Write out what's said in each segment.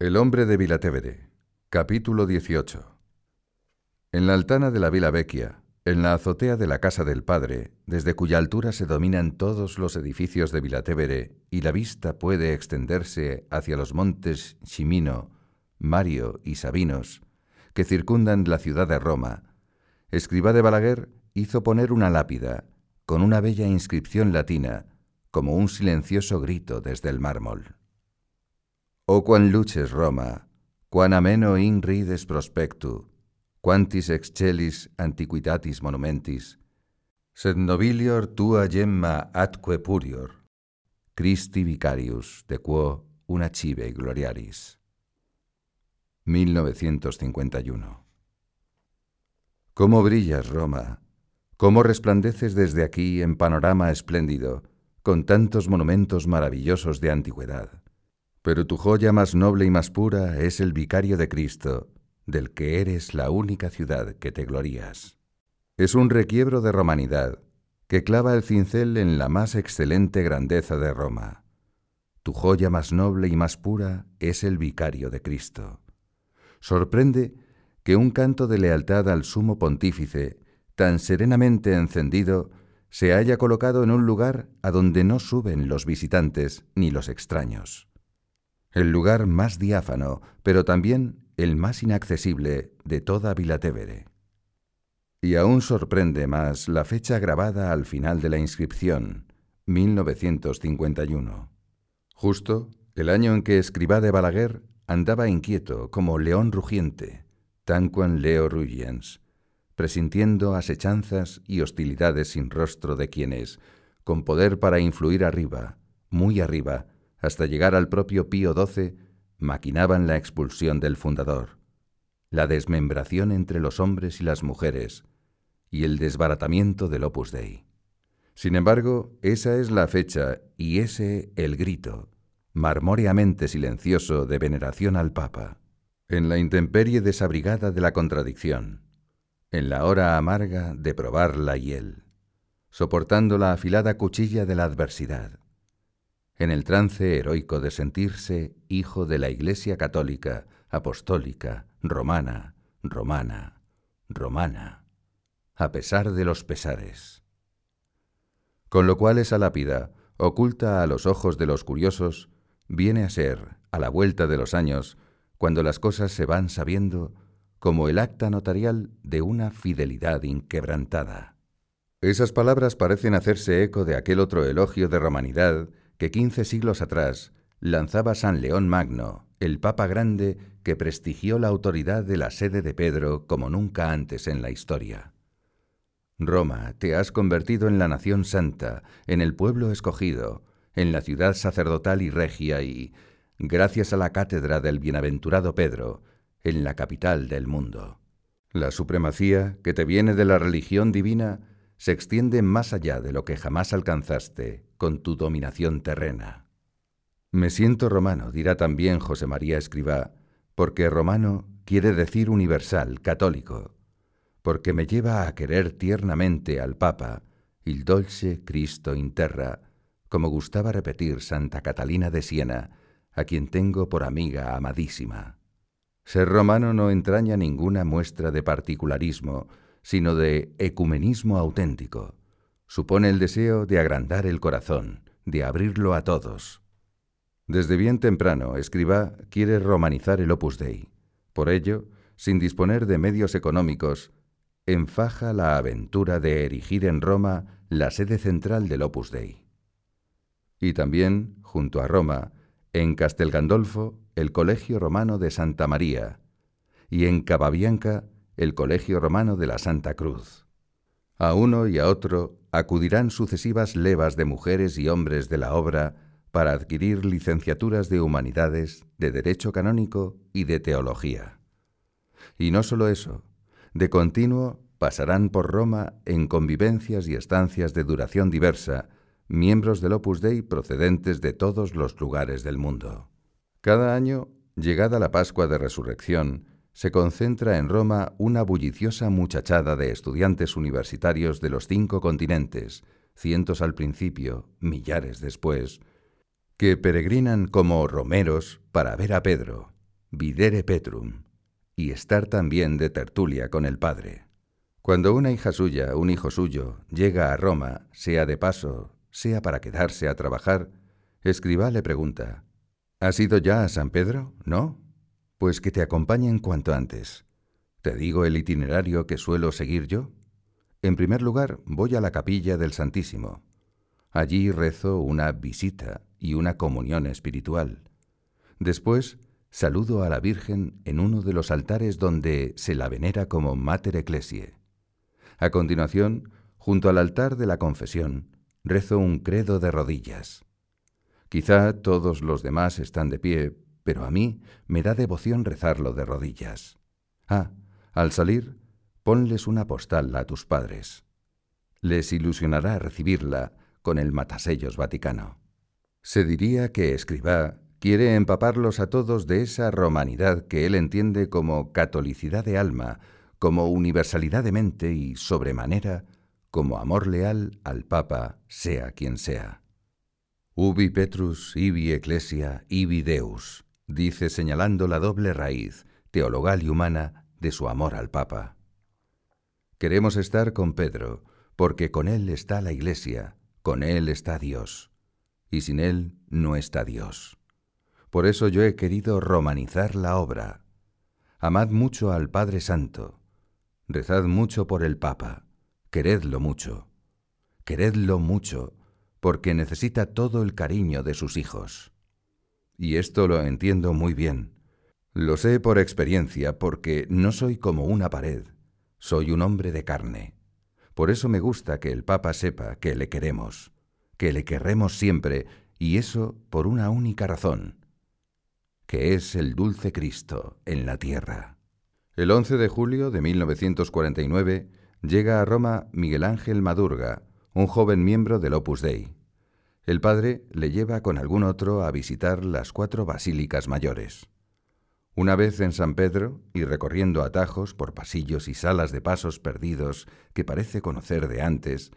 El hombre de Vilatevere, capítulo 18. En la altana de la Vila Vecchia, en la azotea de la casa del padre, desde cuya altura se dominan todos los edificios de Vilatevere y la vista puede extenderse hacia los montes Cimino, Mario y Sabinos, que circundan la ciudad de Roma, Escriba de Balaguer hizo poner una lápida con una bella inscripción latina, como un silencioso grito desde el mármol. Oh quan luces Roma, quan ameno in rides prospectu, quantis excellis antiquitatis monumentis, sed nobilior tua gemma atque purior, Christi vicarius de quo una chive gloriaris. 1951 ¿Cómo brillas, Roma? ¿Cómo resplandeces desde aquí en panorama espléndido, con tantos monumentos maravillosos de antigüedad? Pero tu joya más noble y más pura es el vicario de Cristo, del que eres la única ciudad que te glorías. Es un requiebro de romanidad, que clava el cincel en la más excelente grandeza de Roma. Tu joya más noble y más pura es el vicario de Cristo. Sorprende que un canto de lealtad al sumo pontífice, tan serenamente encendido, se haya colocado en un lugar a donde no suben los visitantes ni los extraños. El lugar más diáfano, pero también el más inaccesible de toda Vilatevere. Y aún sorprende más la fecha grabada al final de la inscripción, 1951. Justo el año en que Escribá de Balaguer andaba inquieto como león rugiente, Tanquan leo rugiens, presintiendo asechanzas y hostilidades sin rostro de quienes, con poder para influir arriba, muy arriba, hasta llegar al propio Pío XII, maquinaban la expulsión del fundador, la desmembración entre los hombres y las mujeres, y el desbaratamiento del Opus Dei. Sin embargo, esa es la fecha y ese el grito, marmóreamente silencioso de veneración al Papa en la intemperie desabrigada de la contradicción, en la hora amarga de probar la hiel, soportando la afilada cuchilla de la adversidad, en el trance heroico de sentirse hijo de la Iglesia católica, apostólica, romana, romana, romana, a pesar de los pesares. Con lo cual esa lápida, oculta a los ojos de los curiosos, viene a ser, a la vuelta de los años, cuando las cosas se van sabiendo como el acta notarial de una fidelidad inquebrantada. Esas palabras parecen hacerse eco de aquel otro elogio de romanidad que quince siglos atrás lanzaba San León Magno, el Papa Grande que prestigió la autoridad de la sede de Pedro como nunca antes en la historia. Roma, te has convertido en la nación santa, en el pueblo escogido, en la ciudad sacerdotal y regia y, gracias a la cátedra del bienaventurado Pedro, en la capital del mundo. La supremacía que te viene de la religión divina se extiende más allá de lo que jamás alcanzaste con tu dominación terrena. Me siento romano, dirá también José María Escribá, porque romano quiere decir universal, católico, porque me lleva a querer tiernamente al Papa, il dolce Cristo in terra, como gustaba repetir Santa Catalina de Siena, a quien tengo por amiga amadísima. Ser romano no entraña ninguna muestra de particularismo, sino de ecumenismo auténtico. Supone el deseo de agrandar el corazón, de abrirlo a todos. Desde bien temprano, Escribá quiere romanizar el Opus Dei. Por ello, sin disponer de medios económicos, enfaja la aventura de erigir en Roma la sede central del Opus Dei. Y también, junto a Roma, en Castel Gandolfo el Colegio Romano de Santa María y en Cababianca el Colegio Romano de la Santa Cruz. A uno y a otro acudirán sucesivas levas de mujeres y hombres de la obra para adquirir licenciaturas de humanidades, de derecho canónico y de teología. Y no solo eso, de continuo pasarán por Roma en convivencias y estancias de duración diversa, miembros del Opus Dei procedentes de todos los lugares del mundo. Cada año, llegada la Pascua de Resurrección, se concentra en Roma una bulliciosa muchachada de estudiantes universitarios de los cinco continentes, cientos al principio, millares después, que peregrinan como romeros para ver a Pedro, videre petrum, y estar también de tertulia con el Padre. Cuando una hija suya, un hijo suyo, llega a Roma, sea de paso, sea para quedarse a trabajar, Escribá le pregunta, ¿Has ido ya a San Pedro? ¿No? Pues que te acompañen cuanto antes. ¿Te digo el itinerario que suelo seguir yo? En primer lugar, voy a la capilla del Santísimo. Allí rezo una visita y una comunión espiritual. Después, saludo a la Virgen en uno de los altares donde se la venera como Mater Ecclesiae. A continuación, junto al altar de la confesión, rezo un credo de rodillas. Quizá todos los demás están de pie, pero a mí me da devoción rezarlo de rodillas. Ah, al salir, ponles una postal a tus padres. Les ilusionará recibirla con el matasellos vaticano. Se diría que Escribá quiere empaparlos a todos de esa romanidad que él entiende como catolicidad de alma, como universalidad de mente y, sobremanera, como amor leal al Papa, sea quien sea. Ubi Petrus, ibi Ecclesia, ibi Deus, dice señalando la doble raíz, teologal y humana, de su amor al Papa. Queremos estar con Pedro, porque con él está la Iglesia, con él está Dios, y sin él no está Dios. Por eso yo he querido romanizar la obra. Amad mucho al Padre Santo, rezad mucho por el Papa, queredlo mucho, queredlo mucho, porque necesita todo el cariño de sus hijos. Y esto lo entiendo muy bien. Lo sé por experiencia, porque no soy como una pared, soy un hombre de carne. Por eso me gusta que el Papa sepa que le queremos, que le querremos siempre, y eso por una única razón, que es el dulce Cristo en la tierra. El 11 de julio de 1949 llega a Roma Miguel Ángel Madurga, un joven miembro del Opus Dei. El padre le lleva con algún otro a visitar las cuatro basílicas mayores. Una vez en San Pedro, y recorriendo atajos por pasillos y salas de pasos perdidos que parece conocer de antes,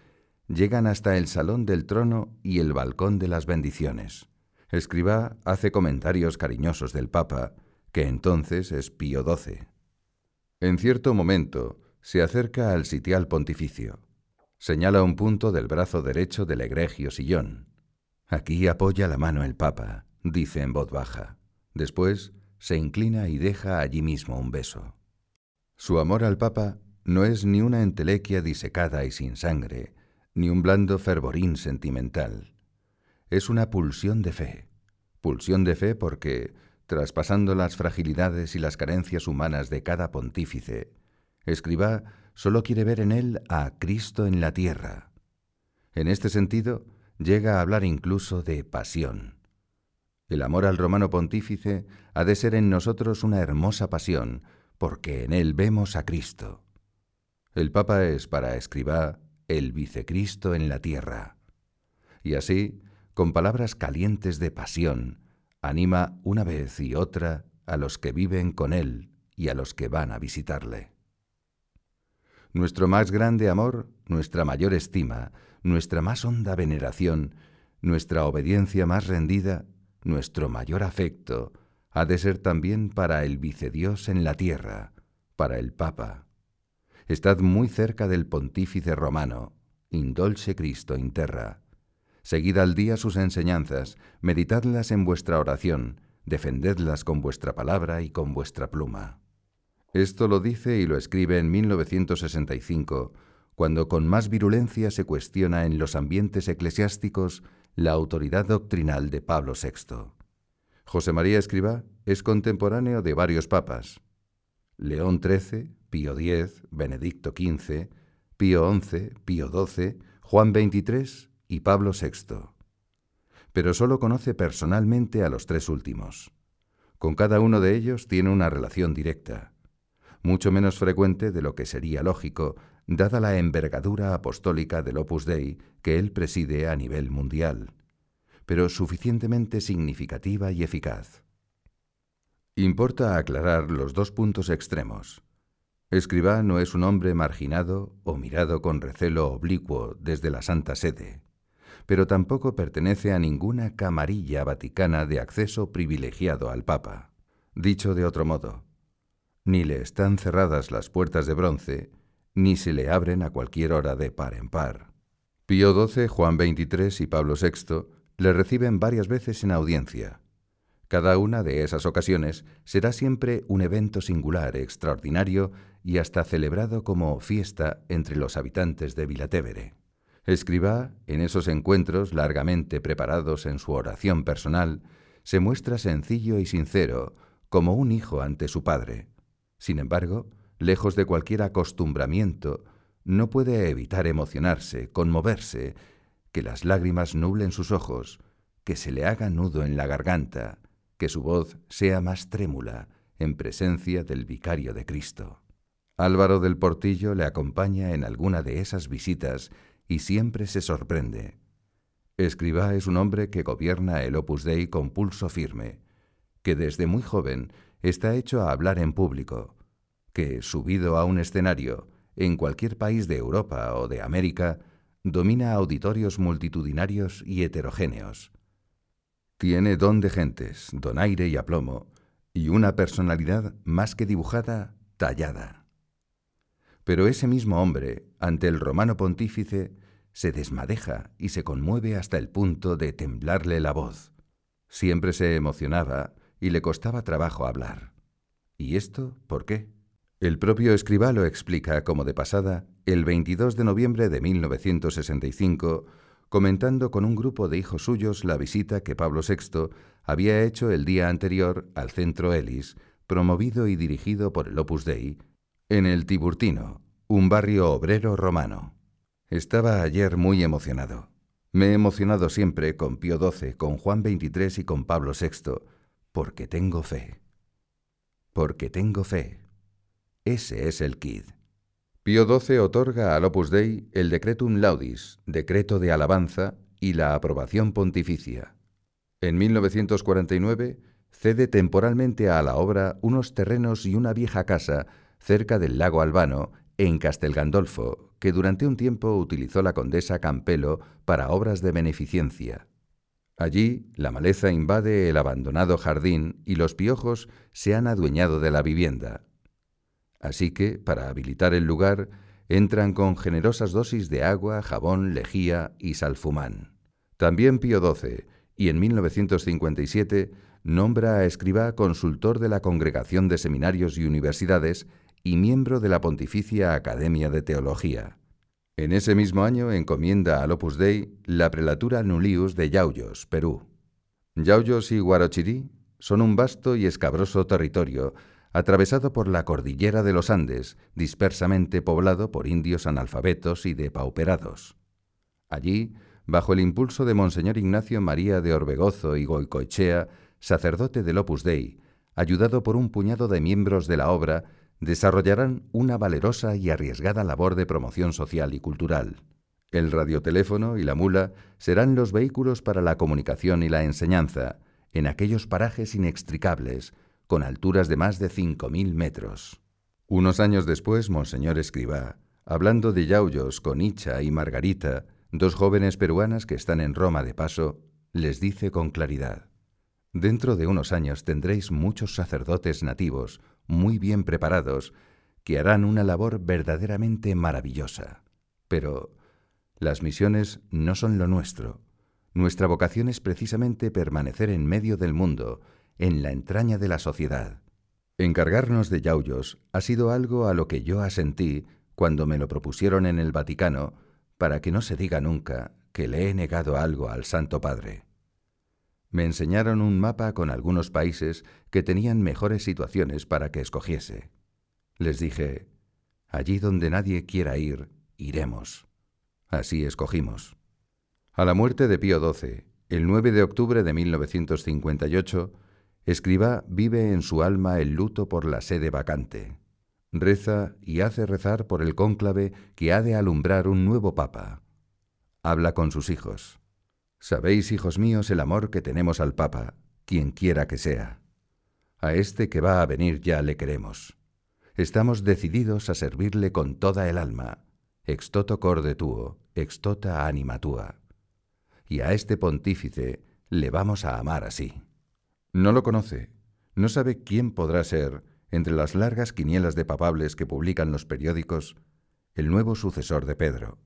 llegan hasta el salón del trono y el balcón de las bendiciones. Escribá hace comentarios cariñosos del Papa, que entonces es Pío XII. En cierto momento se acerca al sitial pontificio. Señala un punto del brazo derecho del egregio sillón. Aquí apoya la mano el Papa, dice en voz baja. Después se inclina y deja allí mismo un beso. Su amor al Papa no es ni una entelequia disecada y sin sangre, ni un blando fervorín sentimental. Es una pulsión de fe. Pulsión de fe porque, traspasando las fragilidades y las carencias humanas de cada pontífice, Escribá solo quiere ver en él a Cristo en la tierra. En este sentido, llega a hablar incluso de pasión. El amor al romano pontífice ha de ser en nosotros una hermosa pasión, porque en él vemos a Cristo. El Papa es para Escribá el vicecristo en la tierra. Y así, con palabras calientes de pasión, anima una vez y otra a los que viven con él y a los que van a visitarle. Nuestro más grande amor, nuestra mayor estima, nuestra más honda veneración, nuestra obediencia más rendida, nuestro mayor afecto, ha de ser también para el vicedios en la tierra, para el Papa. Estad muy cerca del pontífice romano, indolce Cristo in terra. Seguid al día sus enseñanzas, meditadlas en vuestra oración, defendedlas con vuestra palabra y con vuestra pluma. Esto lo dice y lo escribe en 1965, cuando con más virulencia se cuestiona en los ambientes eclesiásticos la autoridad doctrinal de Pablo VI. José María Escribá es contemporáneo de varios papas. León XIII, Pío X, Benedicto XV, Pío XI, Pío XII, Juan XXIII y Pablo VI. Pero solo conoce personalmente a los tres últimos. Con cada uno de ellos tiene una relación directa mucho menos frecuente de lo que sería lógico, dada la envergadura apostólica del Opus Dei que él preside a nivel mundial, pero suficientemente significativa y eficaz. Importa aclarar los dos puntos extremos. Escribá no es un hombre marginado o mirado con recelo oblicuo desde la Santa Sede, pero tampoco pertenece a ninguna camarilla vaticana de acceso privilegiado al Papa. Dicho de otro modo, ni le están cerradas las puertas de bronce, ni se le abren a cualquier hora de par en par. Pío XII, Juan XXIII y Pablo VI le reciben varias veces en audiencia. Cada una de esas ocasiones será siempre un evento singular, extraordinario y hasta celebrado como fiesta entre los habitantes de Vilatevere. Escribá, en esos encuentros largamente preparados en su oración personal, se muestra sencillo y sincero, como un hijo ante su padre. Sin embargo, lejos de cualquier acostumbramiento, no puede evitar emocionarse, conmoverse, que las lágrimas nublen sus ojos, que se le haga nudo en la garganta, que su voz sea más trémula en presencia del vicario de Cristo. Álvaro del Portillo le acompaña en alguna de esas visitas y siempre se sorprende. Escribá es un hombre que gobierna el Opus Dei con pulso firme, que desde muy joven está hecho a hablar en público, que, subido a un escenario, en cualquier país de Europa o de América, domina auditorios multitudinarios y heterogéneos. Tiene don de gentes, donaire y aplomo, y una personalidad más que dibujada, tallada. Pero ese mismo hombre, ante el romano pontífice, se desmadeja y se conmueve hasta el punto de temblarle la voz. Siempre se emocionaba y le costaba trabajo hablar. ¿Y esto por qué? El propio escriba lo explica como de pasada el 22 de noviembre de 1965, comentando con un grupo de hijos suyos la visita que Pablo VI había hecho el día anterior al Centro Elis, promovido y dirigido por el Opus Dei, en el Tiburtino, un barrio obrero romano. Estaba ayer muy emocionado. Me he emocionado siempre con Pío XII, con Juan XXIII y con Pablo VI, porque tengo fe. Porque tengo fe. Ese es el kid. Pío XII otorga al Opus Dei el Decretum Laudis, decreto de alabanza, y la aprobación pontificia. En 1949 cede temporalmente a la obra unos terrenos y una vieja casa cerca del lago Albano, en Castel Gandolfo, que durante un tiempo utilizó la condesa Campelo para obras de beneficencia. Allí la maleza invade el abandonado jardín y los piojos se han adueñado de la vivienda. Así que, para habilitar el lugar, entran con generosas dosis de agua, jabón, lejía y salfumán. También Pío XII, y en 1957 nombra a escriba consultor de la Congregación de Seminarios y Universidades y miembro de la Pontificia Academia de Teología. En ese mismo año encomienda al Opus Dei la prelatura Nullius de Yauyos, Perú. Yauyos y Guarochirí son un vasto y escabroso territorio atravesado por la cordillera de los Andes, dispersamente poblado por indios analfabetos y depauperados. Allí, bajo el impulso de Monseñor Ignacio María de Orbegozo y Goicoechea, sacerdote del Opus Dei, ayudado por un puñado de miembros de la obra, desarrollarán una valerosa y arriesgada labor de promoción social y cultural. El radioteléfono y la mula serán los vehículos para la comunicación y la enseñanza, en aquellos parajes inextricables, con alturas de más de 5.000 metros. Unos años después, Monseñor Escribá, hablando de Yauyos con Icha y Margarita, dos jóvenes peruanas que están en Roma de paso, les dice con claridad, Dentro de unos años tendréis muchos sacerdotes nativos, muy bien preparados, que harán una labor verdaderamente maravillosa. Pero las misiones no son lo nuestro. Nuestra vocación es precisamente permanecer en medio del mundo, en la entraña de la sociedad. Encargarnos de yauyos ha sido algo a lo que yo asentí cuando me lo propusieron en el Vaticano, para que no se diga nunca que le he negado algo al Santo Padre me enseñaron un mapa con algunos países que tenían mejores situaciones para que escogiese. Les dije, allí donde nadie quiera ir, iremos. Así escogimos. A la muerte de Pío XII, el 9 de octubre de 1958, Escriba vive en su alma el luto por la sede vacante. Reza y hace rezar por el cónclave que ha de alumbrar un nuevo papa. Habla con sus hijos. Sabéis, hijos míos, el amor que tenemos al Papa, quien quiera que sea. A este que va a venir ya le queremos. Estamos decididos a servirle con toda el alma, ex toto corde tuo, ex tota anima tua. Y a este pontífice le vamos a amar así. No lo conoce, No sabe quién podrá ser, entre las largas quinielas de papables que publican los periódicos, el nuevo sucesor de Pedro.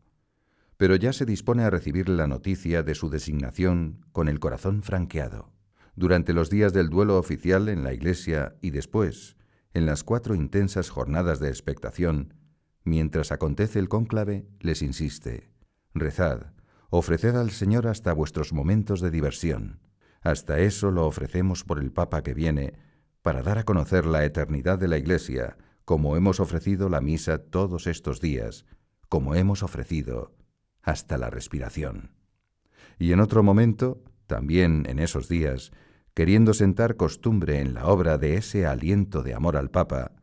Pero ya se dispone a recibir la noticia de su designación con el corazón franqueado. Durante los días del duelo oficial en la iglesia y después, en las cuatro intensas jornadas de expectación, mientras acontece el cónclave, les insiste, rezad, ofreced al Señor hasta vuestros momentos de diversión. Hasta eso lo ofrecemos por el Papa que viene, para dar a conocer la eternidad de la Iglesia, como hemos ofrecido la misa todos estos días, como hemos ofrecido hasta la respiración. Y en otro momento, también en esos días, queriendo sentar costumbre en la obra de ese aliento de amor al Papa,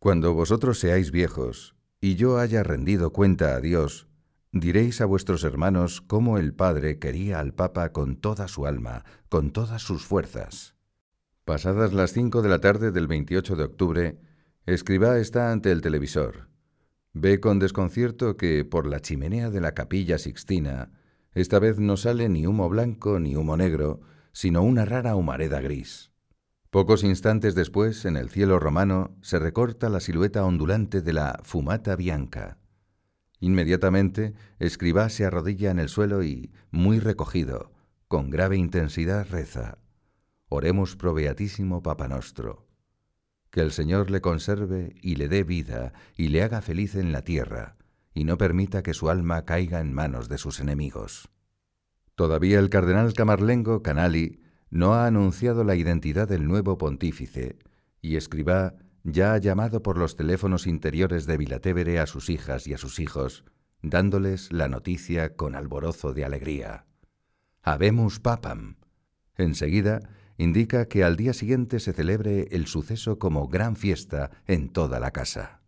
cuando vosotros seáis viejos y yo haya rendido cuenta a Dios, diréis a vuestros hermanos cómo el Padre quería al Papa con toda su alma, con todas sus fuerzas. Pasadas las cinco de la tarde del 28 de octubre, Escribá está ante el televisor. Ve con desconcierto que por la chimenea de la capilla sixtina esta vez no sale ni humo blanco ni humo negro, sino una rara humareda gris. Pocos instantes después, en el cielo romano, se recorta la silueta ondulante de la fumata bianca. Inmediatamente, Escribá se arrodilla en el suelo y, muy recogido, con grave intensidad reza. Oremos pro beatísimo Papa Nostro que el Señor le conserve y le dé vida y le haga feliz en la tierra, y no permita que su alma caiga en manos de sus enemigos. Todavía el cardenal camarlengo Canali no ha anunciado la identidad del nuevo pontífice, y Escribá ya ha llamado por los teléfonos interiores de Vilatevere a sus hijas y a sus hijos, dándoles la noticia con alborozo de alegría. Habemus papam. Enseguida, indica que al día siguiente se celebre el suceso como gran fiesta en toda la casa.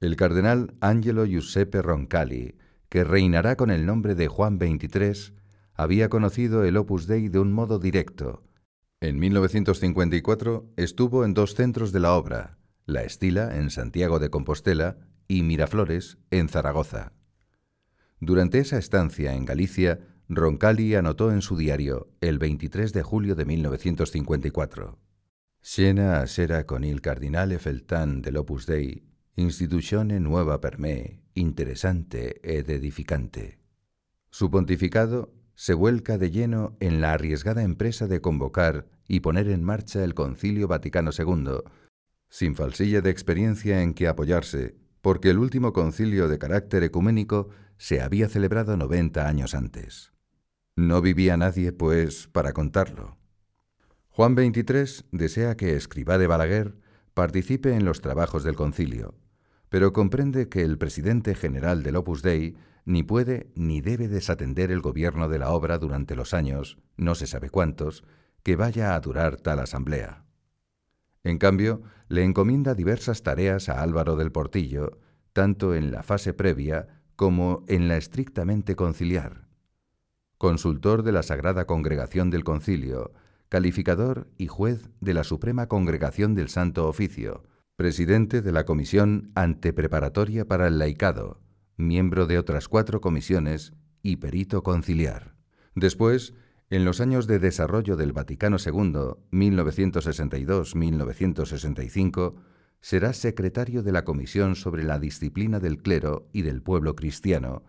El cardenal Angelo Giuseppe Roncalli, que reinará con el nombre de Juan XXIII, había conocido el Opus Dei de un modo directo. En 1954 estuvo en dos centros de la obra, La Estila en Santiago de Compostela y Miraflores en Zaragoza. Durante esa estancia en Galicia Roncalli anotó en su diario el 23 de julio de 1954. Siena sera con il cardinale Feltán del Opus Dei, instituzione nueva per me, interesante ed edificante. Su pontificado se vuelca de lleno en la arriesgada empresa de convocar y poner en marcha el Concilio Vaticano II, sin falsilla de experiencia en que apoyarse, porque el último concilio de carácter ecuménico se había celebrado 90 años antes. No vivía nadie, pues, para contarlo. Juan XXIII desea que Escribá de Balaguer participe en los trabajos del concilio, pero comprende que el presidente general del Opus Dei ni puede ni debe desatender el gobierno de la obra durante los años, no se sabe cuántos, que vaya a durar tal asamblea. En cambio, le encomienda diversas tareas a Álvaro del Portillo, tanto en la fase previa como en la estrictamente conciliar consultor de la Sagrada Congregación del Concilio, calificador y juez de la Suprema Congregación del Santo Oficio, presidente de la Comisión Antepreparatoria para el Laicado, miembro de otras cuatro comisiones y perito conciliar. Después, en los años de desarrollo del Vaticano II, 1962-1965, será secretario de la Comisión sobre la Disciplina del Clero y del Pueblo Cristiano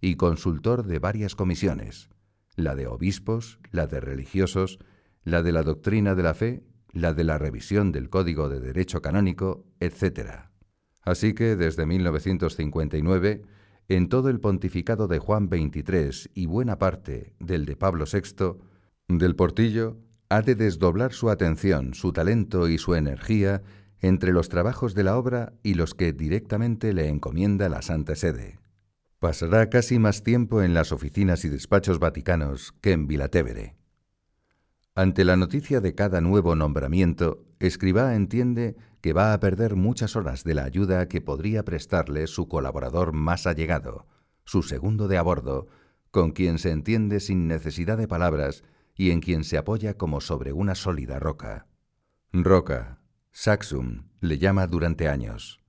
y consultor de varias comisiones, la de obispos, la de religiosos, la de la doctrina de la fe, la de la revisión del Código de Derecho Canónico, etc. Así que desde 1959, en todo el pontificado de Juan XXIII y buena parte del de Pablo VI, del Portillo ha de desdoblar su atención, su talento y su energía entre los trabajos de la obra y los que directamente le encomienda la Santa Sede. Pasará casi más tiempo en las oficinas y despachos vaticanos que en Vilatevere. Ante la noticia de cada nuevo nombramiento, Escribá entiende que va a perder muchas horas de la ayuda que podría prestarle su colaborador más allegado, su segundo de a bordo, con quien se entiende sin necesidad de palabras y en quien se apoya como sobre una sólida roca. Roca, Saxum, le llama durante años.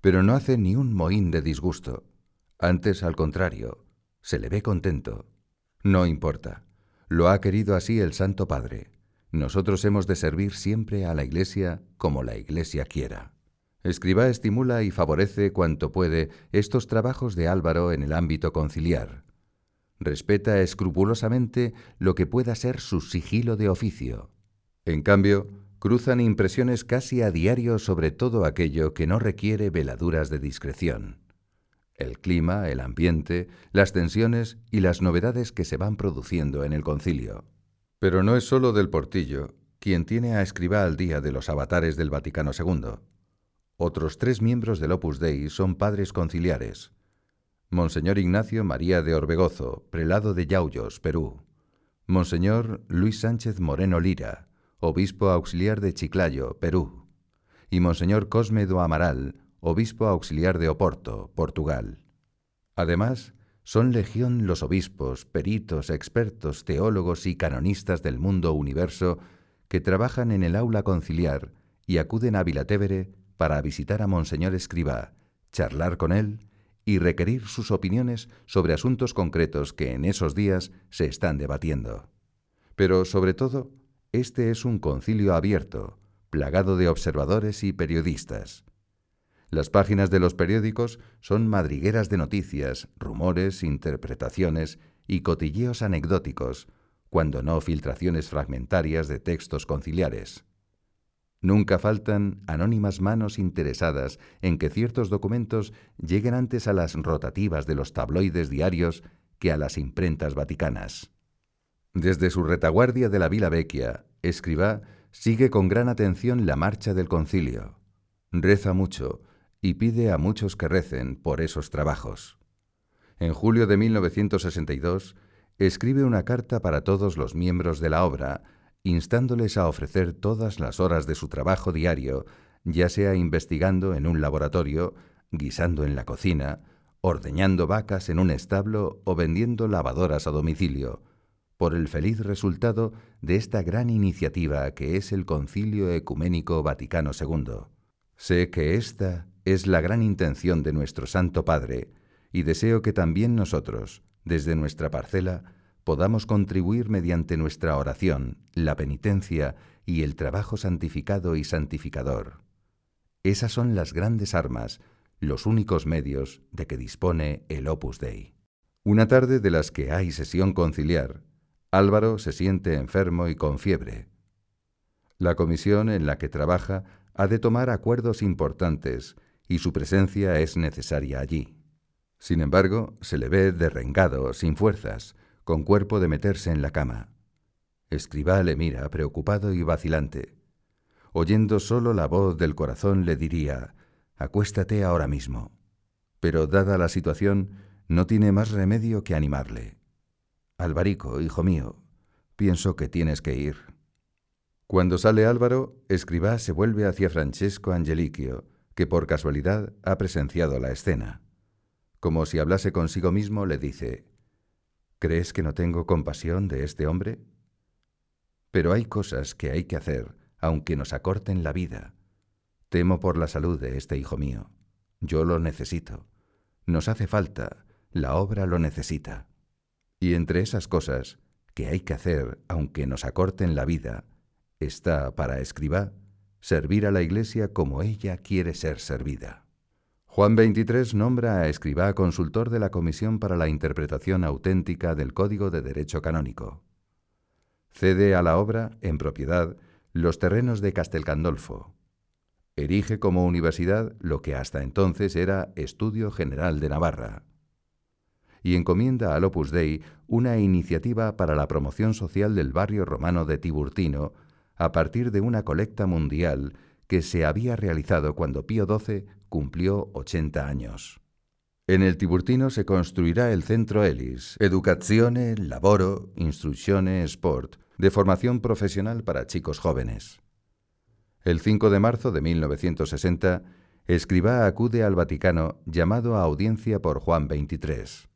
Pero no hace ni un mohín de disgusto. Antes, al contrario, se le ve contento. No importa. Lo ha querido así el Santo Padre. nosotros hemos de servir siempre a la Iglesia como la Iglesia quiera. Escriba estimula y favorece cuanto puede estos trabajos de Álvaro en el ámbito conciliar. Respeta escrupulosamente lo que pueda ser su sigilo de oficio. En cambio, cruzan impresiones casi a diario sobre todo aquello que no requiere veladuras de discreción. El clima, el ambiente, las tensiones y las novedades que se van produciendo en el concilio. Pero no es sólo del Portillo quien tiene a escriba al día de los avatares del Vaticano II. Otros tres miembros del Opus Dei son padres conciliares. Monseñor Ignacio María de Orbegozo, prelado de Yauyos, Perú. Monseñor Luis Sánchez Moreno Lira, obispo auxiliar de Chiclayo, Perú. Y Monseñor Cosme do Amaral, obispo auxiliar de Oporto, Portugal. Además, son legión los obispos, peritos, expertos, teólogos y canonistas del mundo universo que trabajan en el aula conciliar y acuden a Vilatevere para visitar a Monseñor Escribá, charlar con él y requerir sus opiniones sobre asuntos concretos que en esos días se están debatiendo. Pero, sobre todo, este es un concilio abierto, plagado de observadores y periodistas. Las páginas de los periódicos son madrigueras de noticias, rumores, interpretaciones y cotilleos anecdóticos, cuando no filtraciones fragmentarias de textos conciliares. Nunca faltan anónimas manos interesadas en que ciertos documentos lleguen antes a las rotativas de los tabloides diarios que a las imprentas vaticanas. Desde su retaguardia de la Vila Vecchia, Escribá sigue con gran atención la marcha del concilio. Reza mucho, y pide a muchos que recen por esos trabajos. En julio de 1962 escribe una carta para todos los miembros de la obra, instándoles a ofrecer todas las horas de su trabajo diario, ya sea investigando en un laboratorio, guisando en la cocina, ordeñando vacas en un establo o vendiendo lavadoras a domicilio, por el feliz resultado de esta gran iniciativa que es el Concilio Ecuménico Vaticano II. Sé que esta es la gran intención de nuestro Santo Padre, y deseo que también nosotros, desde nuestra parcela, podamos contribuir mediante nuestra oración, la penitencia y el trabajo santificado y santificador. Esas son las grandes armas, los únicos medios de que dispone el Opus Dei. Una tarde de las que hay sesión conciliar, Álvaro se siente enfermo y con fiebre. La comisión en la que trabaja ha de tomar acuerdos importantes y su presencia es necesaria allí. Sin embargo, se le ve derrengado, sin fuerzas, con cuerpo de meterse en la cama. Escribá le mira, preocupado y vacilante. Oyendo solo la voz del corazón le diría, acuéstate ahora mismo. Pero dada la situación, no tiene más remedio que animarle. Alvarico, hijo mío, pienso que tienes que ir. Cuando sale Álvaro, Escribá se vuelve hacia Francesco Angeliquio, que por casualidad ha presenciado la escena. Como si hablase consigo mismo, le dice, ¿Crees que no tengo compasión de este hombre? Pero hay cosas que hay que hacer, aunque nos acorten la vida. Temo por la salud de este hijo mío. Yo lo necesito. Nos hace falta, la obra lo necesita. Y entre esas cosas que hay que hacer, aunque nos acorten la vida, está para escriba servir a la Iglesia como ella quiere ser servida. Juan XXIII nombra a escribá consultor de la Comisión para la Interpretación Auténtica del Código de Derecho Canónico. Cede a la obra, en propiedad, los terrenos de Castelcandolfo. Erige como universidad lo que hasta entonces era Estudio General de Navarra. Y encomienda al Opus Dei una iniciativa para la promoción social del barrio romano de Tiburtino a partir de una colecta mundial que se había realizado cuando Pío XII cumplió 80 años. En el Tiburtino se construirá el Centro ELIS, Educazione, Laboro, Instruzione, Sport, de formación profesional para chicos jóvenes. El 5 de marzo de 1960, Escribá acude al Vaticano llamado a audiencia por Juan XXIII.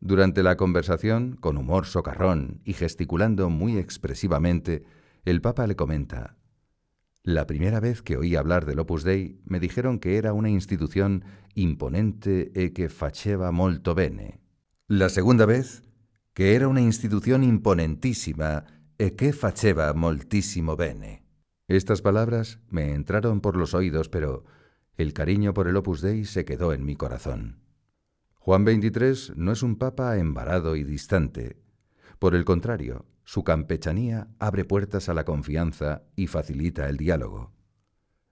Durante la conversación, con humor socarrón y gesticulando muy expresivamente, el Papa le comenta, La primera vez que oí hablar del Opus Dei me dijeron que era una institución imponente e que faceva molto bene. La segunda vez, que era una institución imponentísima e che faceva moltissimo bene. Estas palabras me entraron por los oídos, pero el cariño por el Opus Dei se quedó en mi corazón. Juan XXIII no es un papa embarado y distante. Por el contrario, su campechanía abre puertas a la confianza y facilita el diálogo.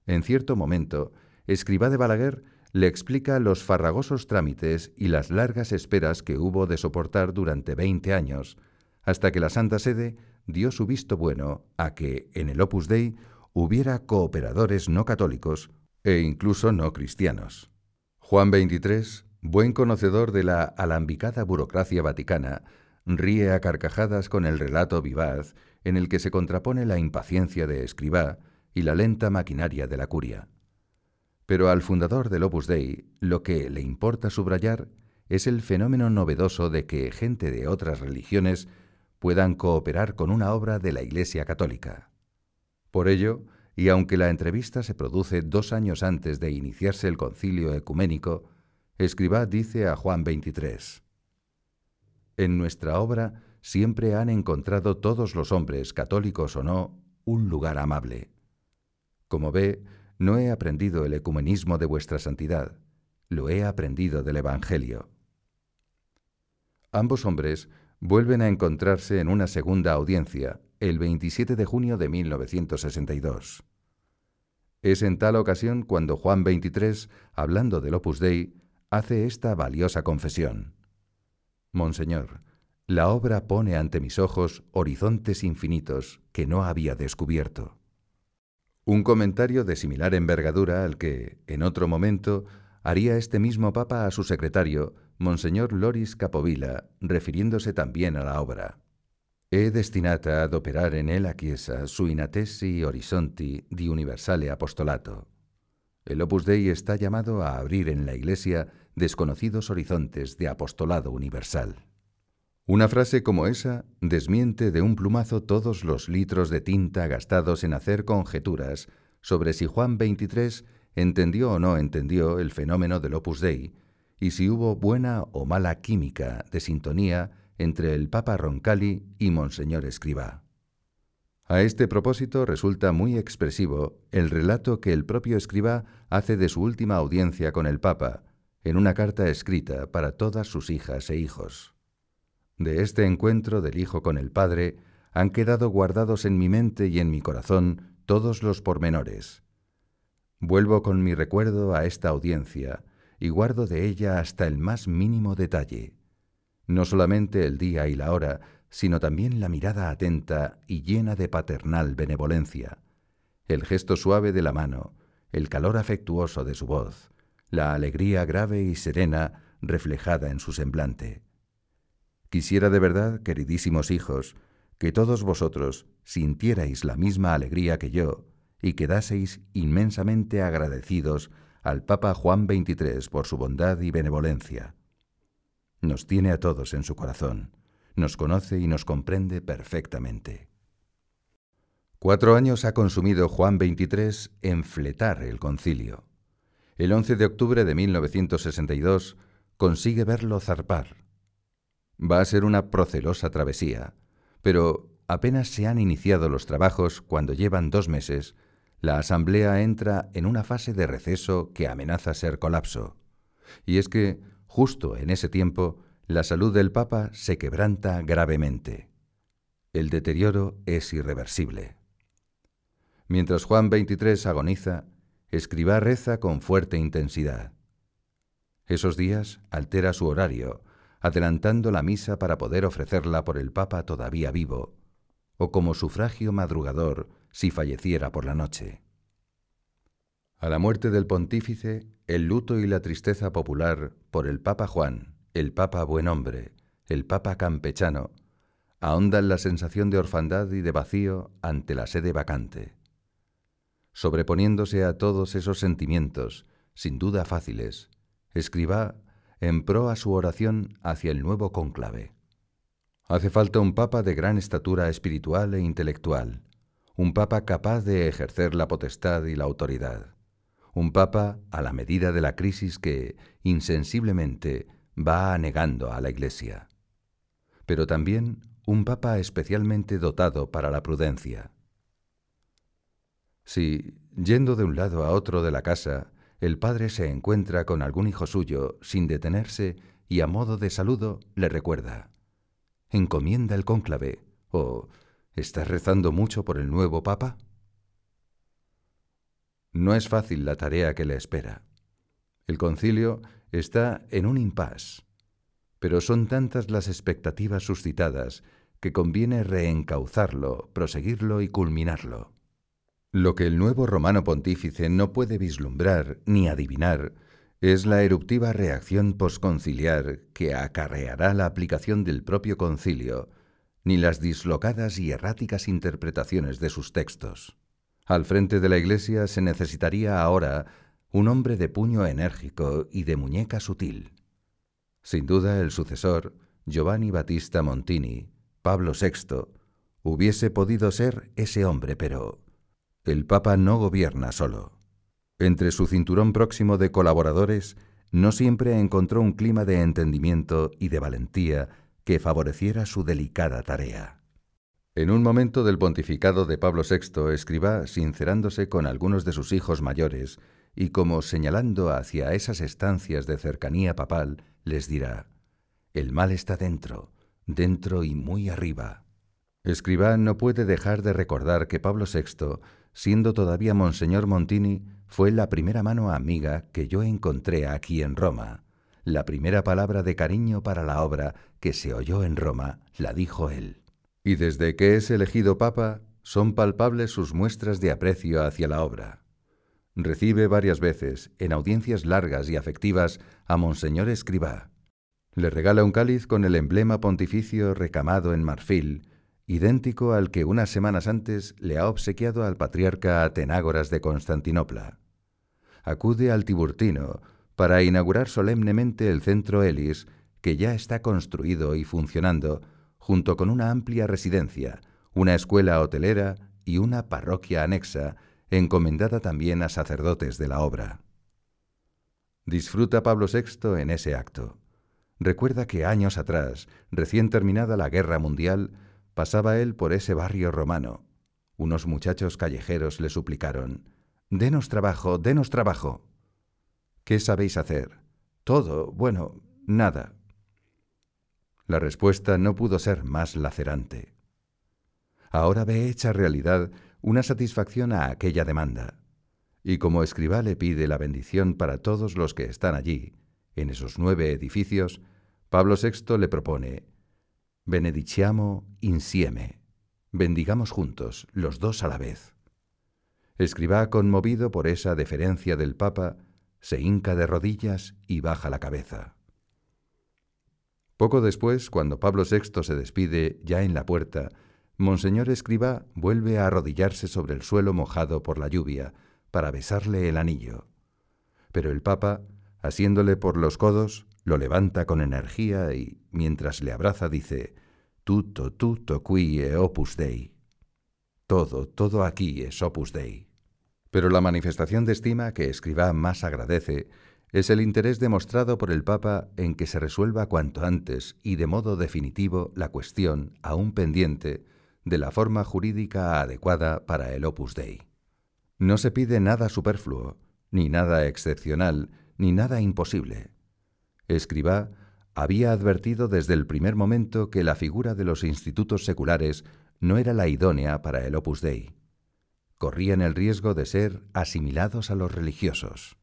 En cierto momento, Escribá de Balaguer le explica los farragosos trámites y las largas esperas que hubo de soportar durante veinte años, hasta que la Santa Sede dio su visto bueno a que en el Opus Dei hubiera cooperadores no católicos e incluso no cristianos. Juan XXIII, buen conocedor de la alambicada burocracia vaticana, ríe a carcajadas con el relato vivaz en el que se contrapone la impaciencia de Escribá y la lenta maquinaria de la curia. Pero al fundador del Opus Dei lo que le importa subrayar es el fenómeno novedoso de que gente de otras religiones puedan cooperar con una obra de la Iglesia Católica. Por ello, y aunque la entrevista se produce dos años antes de iniciarse el concilio ecuménico, Escribá dice a Juan XXIII, En nuestra obra siempre han encontrado todos los hombres, católicos o no, un lugar amable. Como ve, no he aprendido el ecumenismo de vuestra santidad, lo he aprendido del Evangelio. Ambos hombres vuelven a encontrarse en una segunda audiencia, el 27 de junio de 1962. Es en tal ocasión cuando Juan XXIII, hablando del Opus Dei, hace esta valiosa confesión. Monseñor, la obra pone ante mis ojos horizontes infinitos que no había descubierto. Un comentario de similar envergadura al que, en otro momento, haría este mismo Papa a su secretario, Monseñor Loris Capovilla, refiriéndose también a la obra. È destinata ad operare nella Chiesa su inatesi horizonti di universale apostolato. El Opus Dei está llamado a abrir en la Iglesia desconocidos horizontes de apostolado universal. Una frase como esa desmiente de un plumazo todos los litros de tinta gastados en hacer conjeturas sobre si Juan XXIII entendió o no entendió el fenómeno del Opus Dei y si hubo buena o mala química de sintonía entre el Papa Roncalli y Monseñor Escribá. A este propósito resulta muy expresivo el relato que el propio Escribá hace de su última audiencia con el Papa, en una carta escrita para todas sus hijas e hijos. De este encuentro del Hijo con el Padre han quedado guardados en mi mente y en mi corazón todos los pormenores. Vuelvo con mi recuerdo a esta audiencia y guardo de ella hasta el más mínimo detalle, no solamente el día y la hora, sino también la mirada atenta y llena de paternal benevolencia, el gesto suave de la mano, el calor afectuoso de su voz, la alegría grave y serena reflejada en su semblante. Quisiera de verdad, queridísimos hijos, que todos vosotros sintierais la misma alegría que yo y quedaseis inmensamente agradecidos al Papa Juan XXIII por su bondad y benevolencia. Nos tiene a todos en su corazón, nos conoce y nos comprende perfectamente. Cuatro años ha consumido Juan XXIII en fletar el concilio. El 11 de octubre de 1962 consigue verlo zarpar Va a ser una procelosa travesía, pero apenas se han iniciado los trabajos cuando llevan dos meses, la Asamblea entra en una fase de receso que amenaza ser colapso. Y es que, justo en ese tiempo, la salud del Papa se quebranta gravemente. El deterioro es irreversible. Mientras Juan XXIII agoniza, Escribá reza con fuerte intensidad. Esos días altera su horario, adelantando la misa para poder ofrecerla por el Papa todavía vivo, o como sufragio madrugador si falleciera por la noche. A la muerte del pontífice, el luto y la tristeza popular por el Papa Juan, el Papa buen hombre, el Papa campechano, ahondan la sensación de orfandad y de vacío ante la sede vacante. Sobreponiéndose a todos esos sentimientos, sin duda fáciles, escriba en pro a su oración hacia el nuevo cónclave. Hace falta un papa de gran estatura espiritual e intelectual, un papa capaz de ejercer la potestad y la autoridad, un papa a la medida de la crisis que, insensiblemente, va anegando a la Iglesia. Pero también un papa especialmente dotado para la prudencia. Si, yendo de un lado a otro de la casa, el padre se encuentra con algún hijo suyo sin detenerse y a modo de saludo le recuerda, encomienda el cónclave o ¿estás rezando mucho por el nuevo papa? No es fácil la tarea que le espera. El concilio está en un impasse, pero son tantas las expectativas suscitadas que conviene reencauzarlo, proseguirlo y culminarlo. Lo que el nuevo romano pontífice no puede vislumbrar ni adivinar es la eruptiva reacción posconciliar que acarreará la aplicación del propio concilio, ni las dislocadas y erráticas interpretaciones de sus textos. Al frente de la Iglesia se necesitaría ahora un hombre de puño enérgico y de muñeca sutil. Sin duda el sucesor, Giovanni Battista Montini, Pablo VI, hubiese podido ser ese hombre, pero el Papa no gobierna solo. Entre su cinturón próximo de colaboradores no siempre encontró un clima de entendimiento y de valentía que favoreciera su delicada tarea. En un momento del pontificado de Pablo VI, escriba, sincerándose con algunos de sus hijos mayores y como señalando hacia esas estancias de cercanía papal, les dirá, El mal está dentro, dentro y muy arriba. Escribá no puede dejar de recordar que Pablo VI, siendo todavía Monseñor Montini, fue la primera mano amiga que yo encontré aquí en Roma. La primera palabra de cariño para la obra que se oyó en Roma la dijo él y desde que es elegido papa son palpables sus muestras de aprecio hacia la obra. Recibe varias veces, en audiencias largas y afectivas, a Monseñor Escribá. Le regala un cáliz con el emblema pontificio recamado en marfil, idéntico al que unas semanas antes le ha obsequiado al patriarca Atenágoras de Constantinopla. Acude al Tiburtino para inaugurar solemnemente el centro Elis, que ya está construido y funcionando, junto con una amplia residencia, una escuela hotelera y una parroquia anexa, encomendada también a sacerdotes de la obra. Disfruta Pablo VI en ese acto. Recuerda que años atrás, recién terminada la Guerra Mundial, pasaba él por ese barrio romano. Unos muchachos callejeros le suplicaron, Denos trabajo, denos trabajo. ¿Qué sabéis hacer? Todo, bueno, nada. La respuesta no pudo ser más lacerante. Ahora ve hecha realidad una satisfacción a aquella demanda, y como escriba le pide la bendición para todos los que están allí, en esos nueve edificios, Pablo VI le propone Benediciamo insieme, bendigamos juntos, los dos a la vez. Escriba, conmovido por esa deferencia del Papa, se hinca de rodillas y baja la cabeza. Poco después, cuando Pablo VI se despide ya en la puerta, Monseñor Escriba vuelve a arrodillarse sobre el suelo mojado por la lluvia para besarle el anillo. Pero el Papa, asiéndole por los codos, lo levanta con energía y, mientras le abraza, dice, Tutto, tutto qui e opus Dei. Todo, todo aquí es opus Dei. Pero la manifestación de estima que Escribá más agradece es el interés demostrado por el Papa en que se resuelva cuanto antes y de modo definitivo la cuestión, aún pendiente, de la forma jurídica adecuada para el Opus Dei. No se pide nada superfluo, ni nada excepcional, ni nada imposible. Escribá había advertido desde el primer momento que la figura de los institutos seculares no era la idónea para el Opus Dei. Corrían el riesgo de ser asimilados a los religiosos.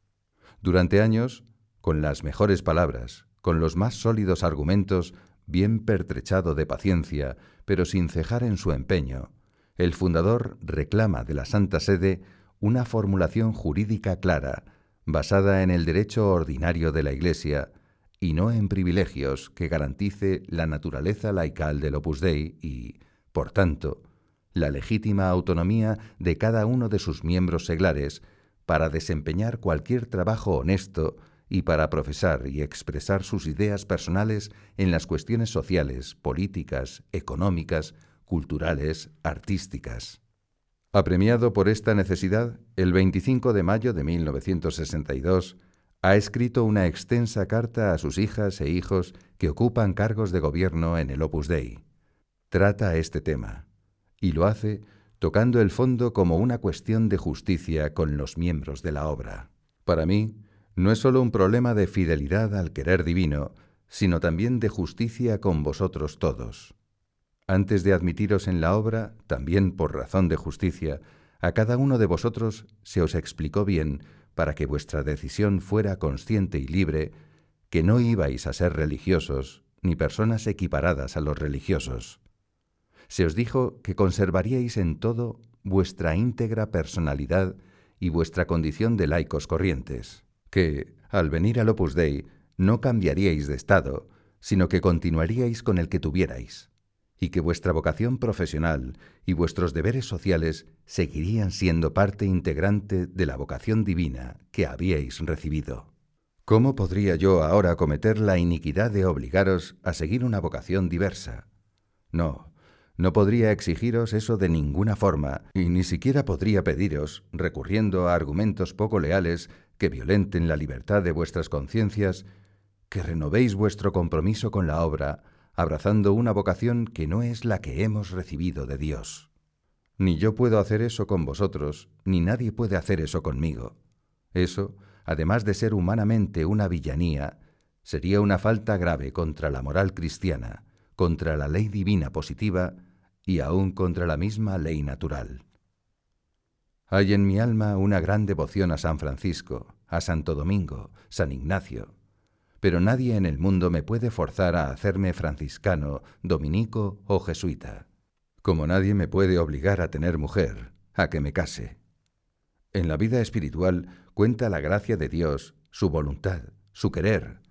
Durante años, con las mejores palabras, con los más sólidos argumentos, bien pertrechado de paciencia, pero sin cejar en su empeño, el fundador reclama de la Santa Sede una formulación jurídica clara, basada en el derecho ordinario de la Iglesia, y no en privilegios que garantice la naturaleza laical del Opus Dei y, por tanto, la legítima autonomía de cada uno de sus miembros seglares para desempeñar cualquier trabajo honesto y para profesar y expresar sus ideas personales en las cuestiones sociales, políticas, económicas, culturales, artísticas. Apremiado por esta necesidad, el 25 de mayo de 1962 ha escrito una extensa carta a sus hijas e hijos que ocupan cargos de gobierno en el Opus Dei. trata este tema, y lo hace tocando el fondo como una cuestión de justicia con los miembros de la obra. Para mí, no es solo un problema de fidelidad al querer divino, sino también de justicia con vosotros todos. Antes de admitiros en la obra, también por razón de justicia, a cada uno de vosotros se os explicó bien, para que vuestra decisión fuera consciente y libre, que no ibais a ser religiosos, ni personas equiparadas a los religiosos. Se os dijo que conservaríais en todo vuestra íntegra personalidad y vuestra condición de laicos corrientes, que, al venir al Opus Dei, no cambiaríais de estado, sino que continuaríais con el que tuvierais, y que vuestra vocación profesional y vuestros deberes sociales seguirían siendo parte integrante de la vocación divina que habíais recibido. ¿Cómo podría yo ahora cometer la iniquidad de obligaros a seguir una vocación diversa? No, no podría exigiros eso de ninguna forma, y ni siquiera podría pediros, recurriendo a argumentos poco leales que violenten la libertad de vuestras conciencias, que renovéis vuestro compromiso con la obra, abrazando una vocación que no es la que hemos recibido de Dios. Ni yo puedo hacer eso con vosotros, ni nadie puede hacer eso conmigo. Eso, además de ser humanamente una villanía, sería una falta grave contra la moral cristiana, contra la ley divina positiva y aún contra la misma ley natural. Hay en mi alma una gran devoción a San Francisco, a Santo Domingo, San Ignacio, pero nadie en el mundo me puede forzar a hacerme franciscano, dominico o jesuita, como nadie me puede obligar a tener mujer, a que me case. En la vida espiritual cuenta la gracia de Dios, su voluntad, su querer,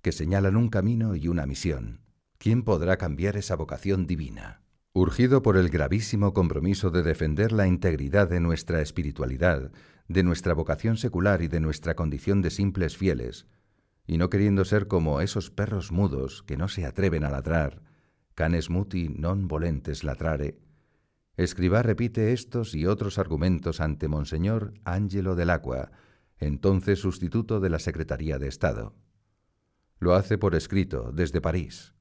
que señalan un camino y una misión. ¿Quién podrá cambiar esa vocación divina? Urgido por el gravísimo compromiso de defender la integridad de nuestra espiritualidad, de nuestra vocación secular y de nuestra condición de simples fieles, y no queriendo ser como esos perros mudos que no se atreven a ladrar, canes muti non volentes latrare, Escribá repite estos y otros argumentos ante Monseñor Ángelo del Acqua, entonces sustituto de la Secretaría de Estado. Lo hace por escrito desde París,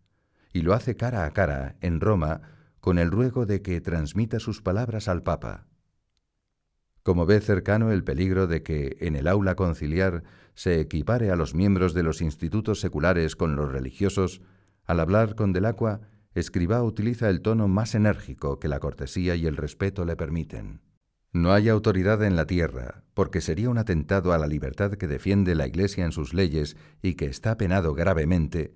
y lo hace cara a cara en Roma con el ruego de que transmita sus palabras al Papa. Como ve cercano el peligro de que en el aula conciliar se equipare a los miembros de los institutos seculares con los religiosos, al hablar con Delacqua, Escribá utiliza el tono más enérgico que la cortesía y el respeto le permiten. No hay autoridad en la tierra, porque sería un atentado a la libertad que defiende la Iglesia en sus leyes y que está penado gravemente,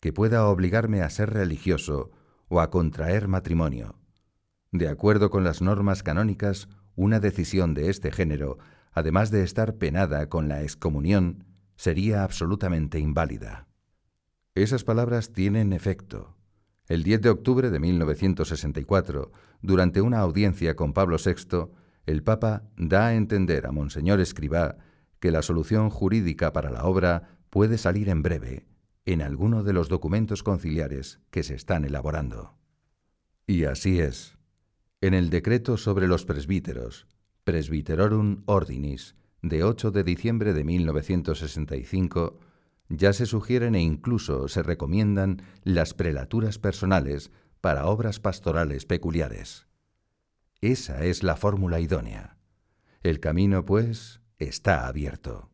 que pueda obligarme a ser religioso o a contraer matrimonio. De acuerdo con las normas canónicas, una decisión de este género, además de estar penada con la excomunión, sería absolutamente inválida. Esas palabras tienen efecto. El 10 de octubre de 1964, durante una audiencia con Pablo VI, el Papa da a entender a Monseñor Escribá que la solución jurídica para la obra puede salir en breve, en alguno de los documentos conciliares que se están elaborando. Y así es. En el decreto sobre los presbíteros, Presbyterorum Ordinis, de 8 de diciembre de 1965, ya se sugieren e incluso se recomiendan las prelaturas personales para obras pastorales peculiares. Esa es la fórmula idónea. El camino, pues, está abierto.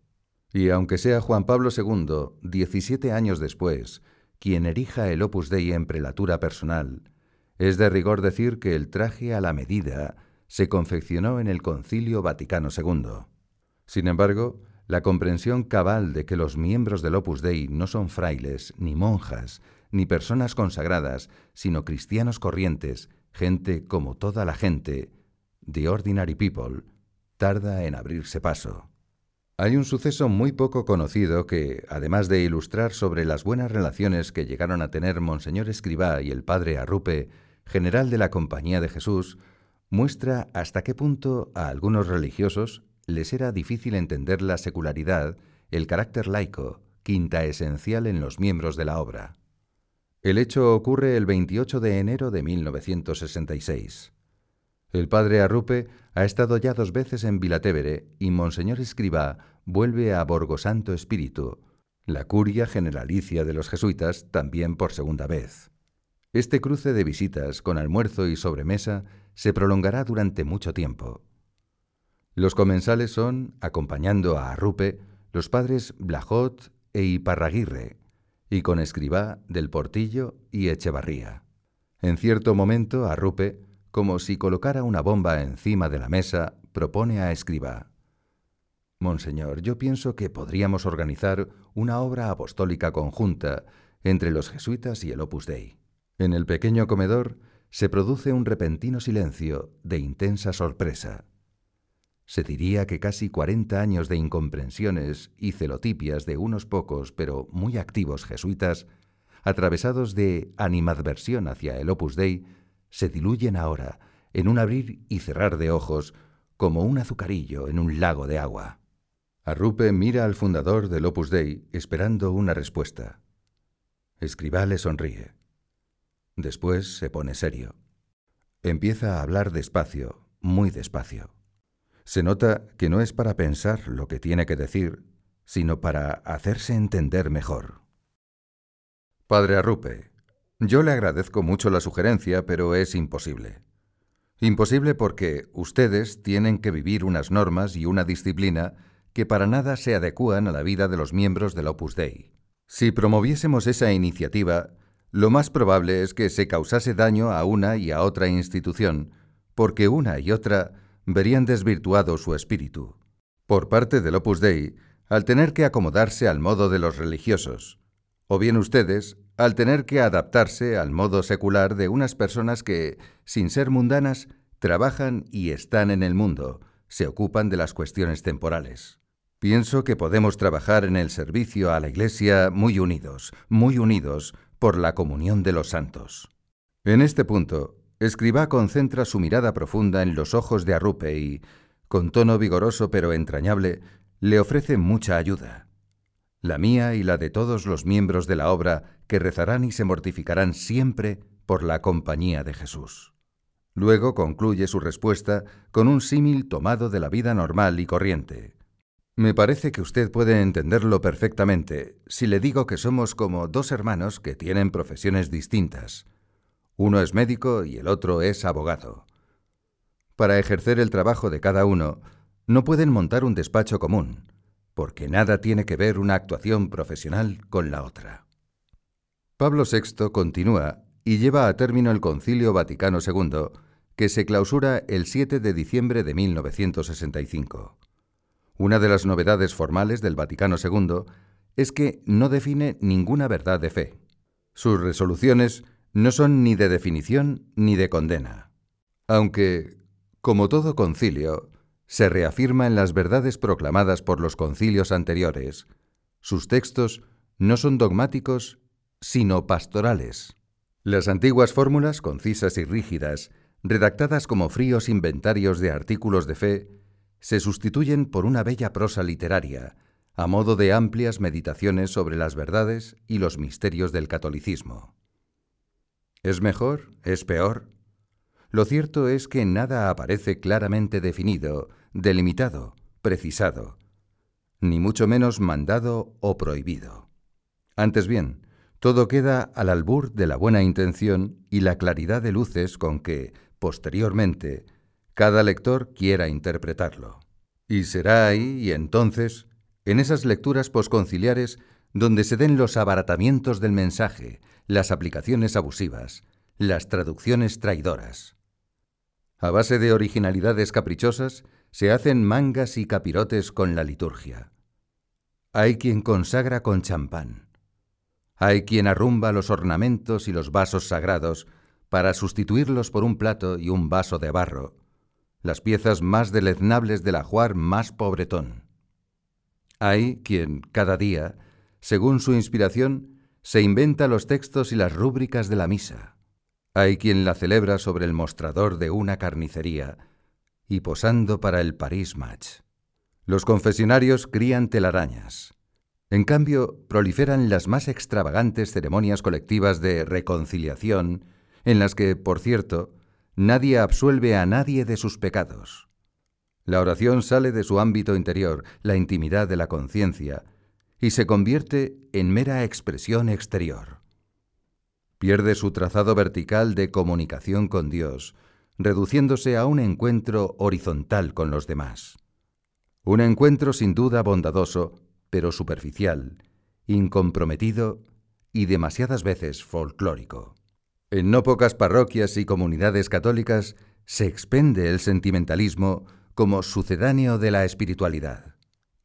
Y aunque sea Juan Pablo II, 17 años después, quien erija el Opus Dei en prelatura personal, es de rigor decir que el traje a la medida se confeccionó en el Concilio Vaticano II. Sin embargo, la comprensión cabal de que los miembros del Opus Dei no son frailes, ni monjas, ni personas consagradas, sino cristianos corrientes, gente como toda la gente, the ordinary people, tarda en abrirse paso. Hay un suceso muy poco conocido que, además de ilustrar sobre las buenas relaciones que llegaron a tener Monseñor Escribá y el padre Arrupe, general de la Compañía de Jesús, muestra hasta qué punto a algunos religiosos les era difícil entender la secularidad, el carácter laico, quinta esencial en los miembros de la obra. El hecho ocurre el 28 de enero de 1966. El padre Arrupe ha estado ya dos veces en Vilatevere y Monseñor Escribá vuelve a Borgo Santo Espíritu, la curia generalicia de los jesuitas, también por segunda vez. Este cruce de visitas con almuerzo y sobremesa se prolongará durante mucho tiempo. Los comensales son, acompañando a Arrupe, los padres Blajot e Iparraguirre, y con escribá del Portillo y Echevarría. En cierto momento, Arrupe, como si colocara una bomba encima de la mesa, propone a escribá. Monseñor, yo pienso que podríamos organizar una obra apostólica conjunta entre los jesuitas y el Opus Dei. En el pequeño comedor se produce un repentino silencio de intensa sorpresa. Se diría que casi cuarenta años de incomprensiones y celotipias de unos pocos pero muy activos jesuitas, atravesados de animadversión hacia el Opus Dei, se diluyen ahora en un abrir y cerrar de ojos como un azucarillo en un lago de agua. Arrupe mira al fundador del Opus Dei esperando una respuesta. Escribá le sonríe. Después se pone serio. Empieza a hablar despacio, muy despacio. Se nota que no es para pensar lo que tiene que decir, sino para hacerse entender mejor. Padre Arrupe, yo le agradezco mucho la sugerencia, pero es imposible. Imposible porque ustedes tienen que vivir unas normas y una disciplina que para nada se adecúan a la vida de los miembros del Opus Dei. Si promoviésemos esa iniciativa, lo más probable es que se causase daño a una y a otra institución, porque una y otra verían desvirtuado su espíritu. Por parte del Opus Dei, al tener que acomodarse al modo de los religiosos, o bien ustedes, al tener que adaptarse al modo secular de unas personas que, sin ser mundanas, trabajan y están en el mundo, se ocupan de las cuestiones temporales. Pienso que podemos trabajar en el servicio a la Iglesia muy unidos, muy unidos por la comunión de los santos. En este punto, Escribá concentra su mirada profunda en los ojos de Arrupe y, con tono vigoroso pero entrañable, le ofrece mucha ayuda. La mía y la de todos los miembros de la obra que rezarán y se mortificarán siempre por la compañía de Jesús. Luego concluye su respuesta con un símil tomado de la vida normal y corriente. Me parece que usted puede entenderlo perfectamente si le digo que somos como dos hermanos que tienen profesiones distintas. Uno es médico y el otro es abogado. Para ejercer el trabajo de cada uno, no pueden montar un despacho común, porque nada tiene que ver una actuación profesional con la otra. Pablo VI continúa y lleva a término el Concilio Vaticano II, que se clausura el 7 de diciembre de 1965. Una de las novedades formales del Vaticano II es que no define ninguna verdad de fe. Sus resoluciones no son ni de definición ni de condena. Aunque, como todo concilio, se reafirma en las verdades proclamadas por los concilios anteriores, sus textos no son dogmáticos, sino pastorales. Las antiguas fórmulas concisas y rígidas redactadas como fríos inventarios de artículos de fe, se sustituyen por una bella prosa literaria, a modo de amplias meditaciones sobre las verdades y los misterios del catolicismo. ¿Es mejor? ¿Es peor? Lo cierto es que nada aparece claramente definido, delimitado, precisado, ni mucho menos mandado o prohibido. Antes bien, todo queda al albur de la buena intención y la claridad de luces con que, posteriormente, cada lector quiera interpretarlo. Y será ahí y entonces, en esas lecturas posconciliares, donde se den los abaratamientos del mensaje, las aplicaciones abusivas, las traducciones traidoras. A base de originalidades caprichosas, se hacen mangas y capirotes con la liturgia. Hay quien consagra con champán. Hay quien arrumba los ornamentos y los vasos sagrados para sustituirlos por un plato y un vaso de barro, las piezas más deleznables del ajuar más pobretón. Hay quien, cada día, según su inspiración, se inventa los textos y las rúbricas de la misa. Hay quien la celebra sobre el mostrador de una carnicería y posando para el París Match. Los confesionarios crían telarañas. En cambio, proliferan las más extravagantes ceremonias colectivas de reconciliación en las que, por cierto, nadie absuelve a nadie de sus pecados. La oración sale de su ámbito interior, la intimidad de la conciencia, y se convierte en mera expresión exterior. pierde su trazado vertical de comunicación con Dios, reduciéndose a un encuentro horizontal con los demás. Un encuentro sin duda bondadoso, pero superficial, incomprometido y demasiadas veces folclórico. En no pocas parroquias y comunidades católicas se expende el sentimentalismo como sucedáneo de la espiritualidad.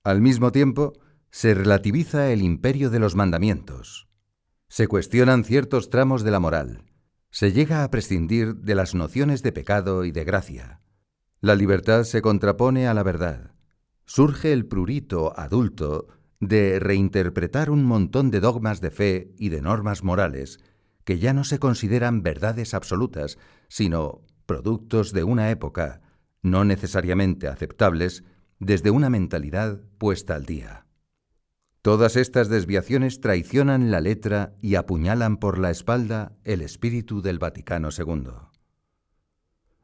Al mismo tiempo, se relativiza el imperio de los mandamientos. Se cuestionan ciertos tramos de la moral. Se llega a prescindir de las nociones de pecado y de gracia. La libertad se contrapone a la verdad. Surge el prurito adulto de reinterpretar un montón de dogmas de fe y de normas morales que ya no se consideran verdades absolutas, sino productos de una época, no necesariamente aceptables, desde una mentalidad puesta al día. Todas estas desviaciones traicionan la letra y apuñalan por la espalda el espíritu del Vaticano II.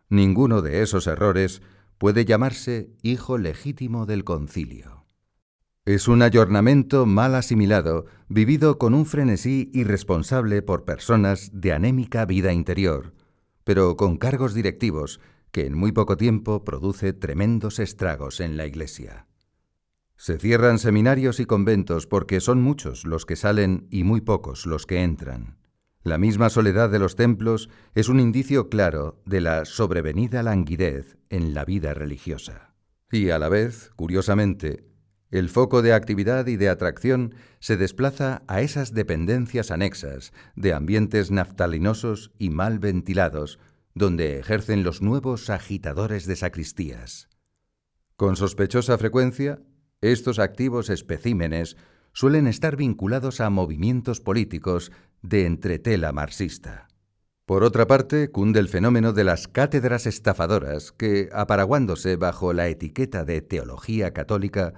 Ninguno de esos errores puede llamarse hijo legítimo del concilio. Es un ayornamiento mal asimilado, vivido con un frenesí irresponsable por personas de anémica vida interior, pero con cargos directivos que en muy poco tiempo produce tremendos estragos en la Iglesia. Se cierran seminarios y conventos porque son muchos los que salen y muy pocos los que entran. La misma soledad de los templos es un indicio claro de la sobrevenida languidez en la vida religiosa. Y a la vez, curiosamente, el foco de actividad y de atracción se desplaza a esas dependencias anexas de ambientes naftalinosos y mal ventilados, donde ejercen los nuevos agitadores de sacristías. Con sospechosa frecuencia, estos activos especímenes suelen estar vinculados a movimientos políticos de entretela marxista. Por otra parte, cunde el fenómeno de las cátedras estafadoras que, aparaguándose bajo la etiqueta de teología católica,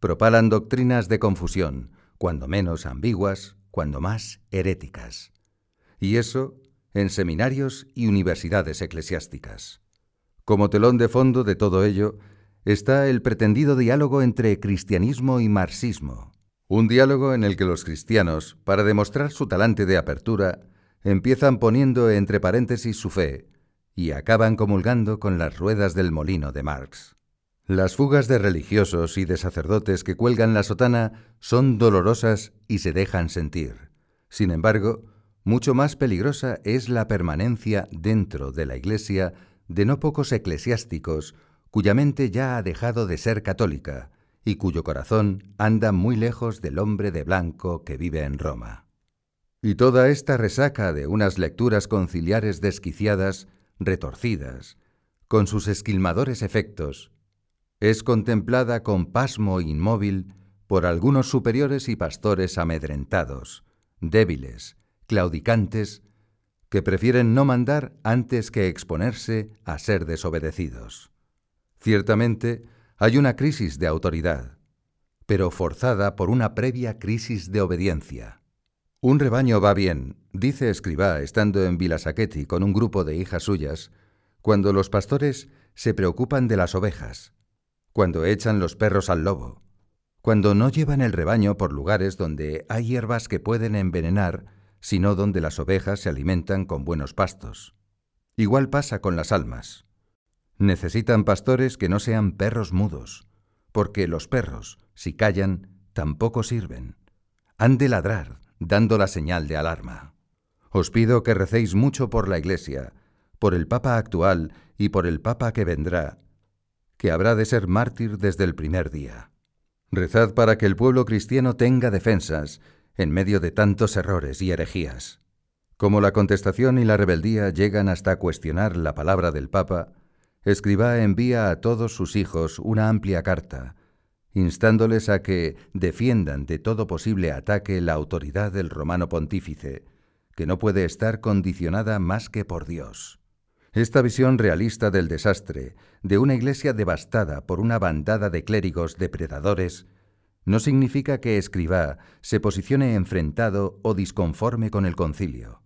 propalan doctrinas de confusión, cuando menos ambiguas, cuando más heréticas. Y eso en seminarios y universidades eclesiásticas. Como telón de fondo de todo ello está el pretendido diálogo entre cristianismo y marxismo, un diálogo en el que los cristianos, para demostrar su talante de apertura, empiezan poniendo entre paréntesis su fe y acaban comulgando con las ruedas del molino de Marx. Las fugas de religiosos y de sacerdotes que cuelgan la sotana son dolorosas y se dejan sentir. Sin embargo, mucho más peligrosa es la permanencia dentro de la Iglesia de no pocos eclesiásticos cuya mente ya ha dejado de ser católica y cuyo corazón anda muy lejos del hombre de blanco que vive en Roma. Y toda esta resaca de unas lecturas conciliares desquiciadas, retorcidas, con sus esquilmadores efectos, es contemplada con pasmo inmóvil por algunos superiores y pastores amedrentados, débiles, claudicantes, que prefieren no mandar antes que exponerse a ser desobedecidos. Ciertamente, hay una crisis de autoridad, pero forzada por una previa crisis de obediencia. Un rebaño va bien, dice Escribá estando en Vilasaqueti con un grupo de hijas suyas, cuando los pastores se preocupan de las ovejas, cuando echan los perros al lobo, cuando no llevan el rebaño por lugares donde hay hierbas que pueden envenenar, sino donde las ovejas se alimentan con buenos pastos. Igual pasa con las almas. Necesitan pastores que no sean perros mudos, porque los perros, si callan, tampoco sirven. Han de ladrar, dando la señal de alarma. Os pido que recéis mucho por la Iglesia, por el Papa actual y por el Papa que vendrá, que habrá de ser mártir desde el primer día. Rezad para que el pueblo cristiano tenga defensas en medio de tantos errores y herejías. Como la contestación y la rebeldía llegan hasta cuestionar la palabra del Papa, Escribá envía a todos sus hijos una amplia carta, instándoles a que defiendan de todo posible ataque la autoridad del romano pontífice, que no puede estar condicionada más que por Dios. Esta visión realista del desastre, de una iglesia devastada por una bandada de clérigos depredadores, no significa que Escribá se posicione enfrentado o disconforme con el concilio.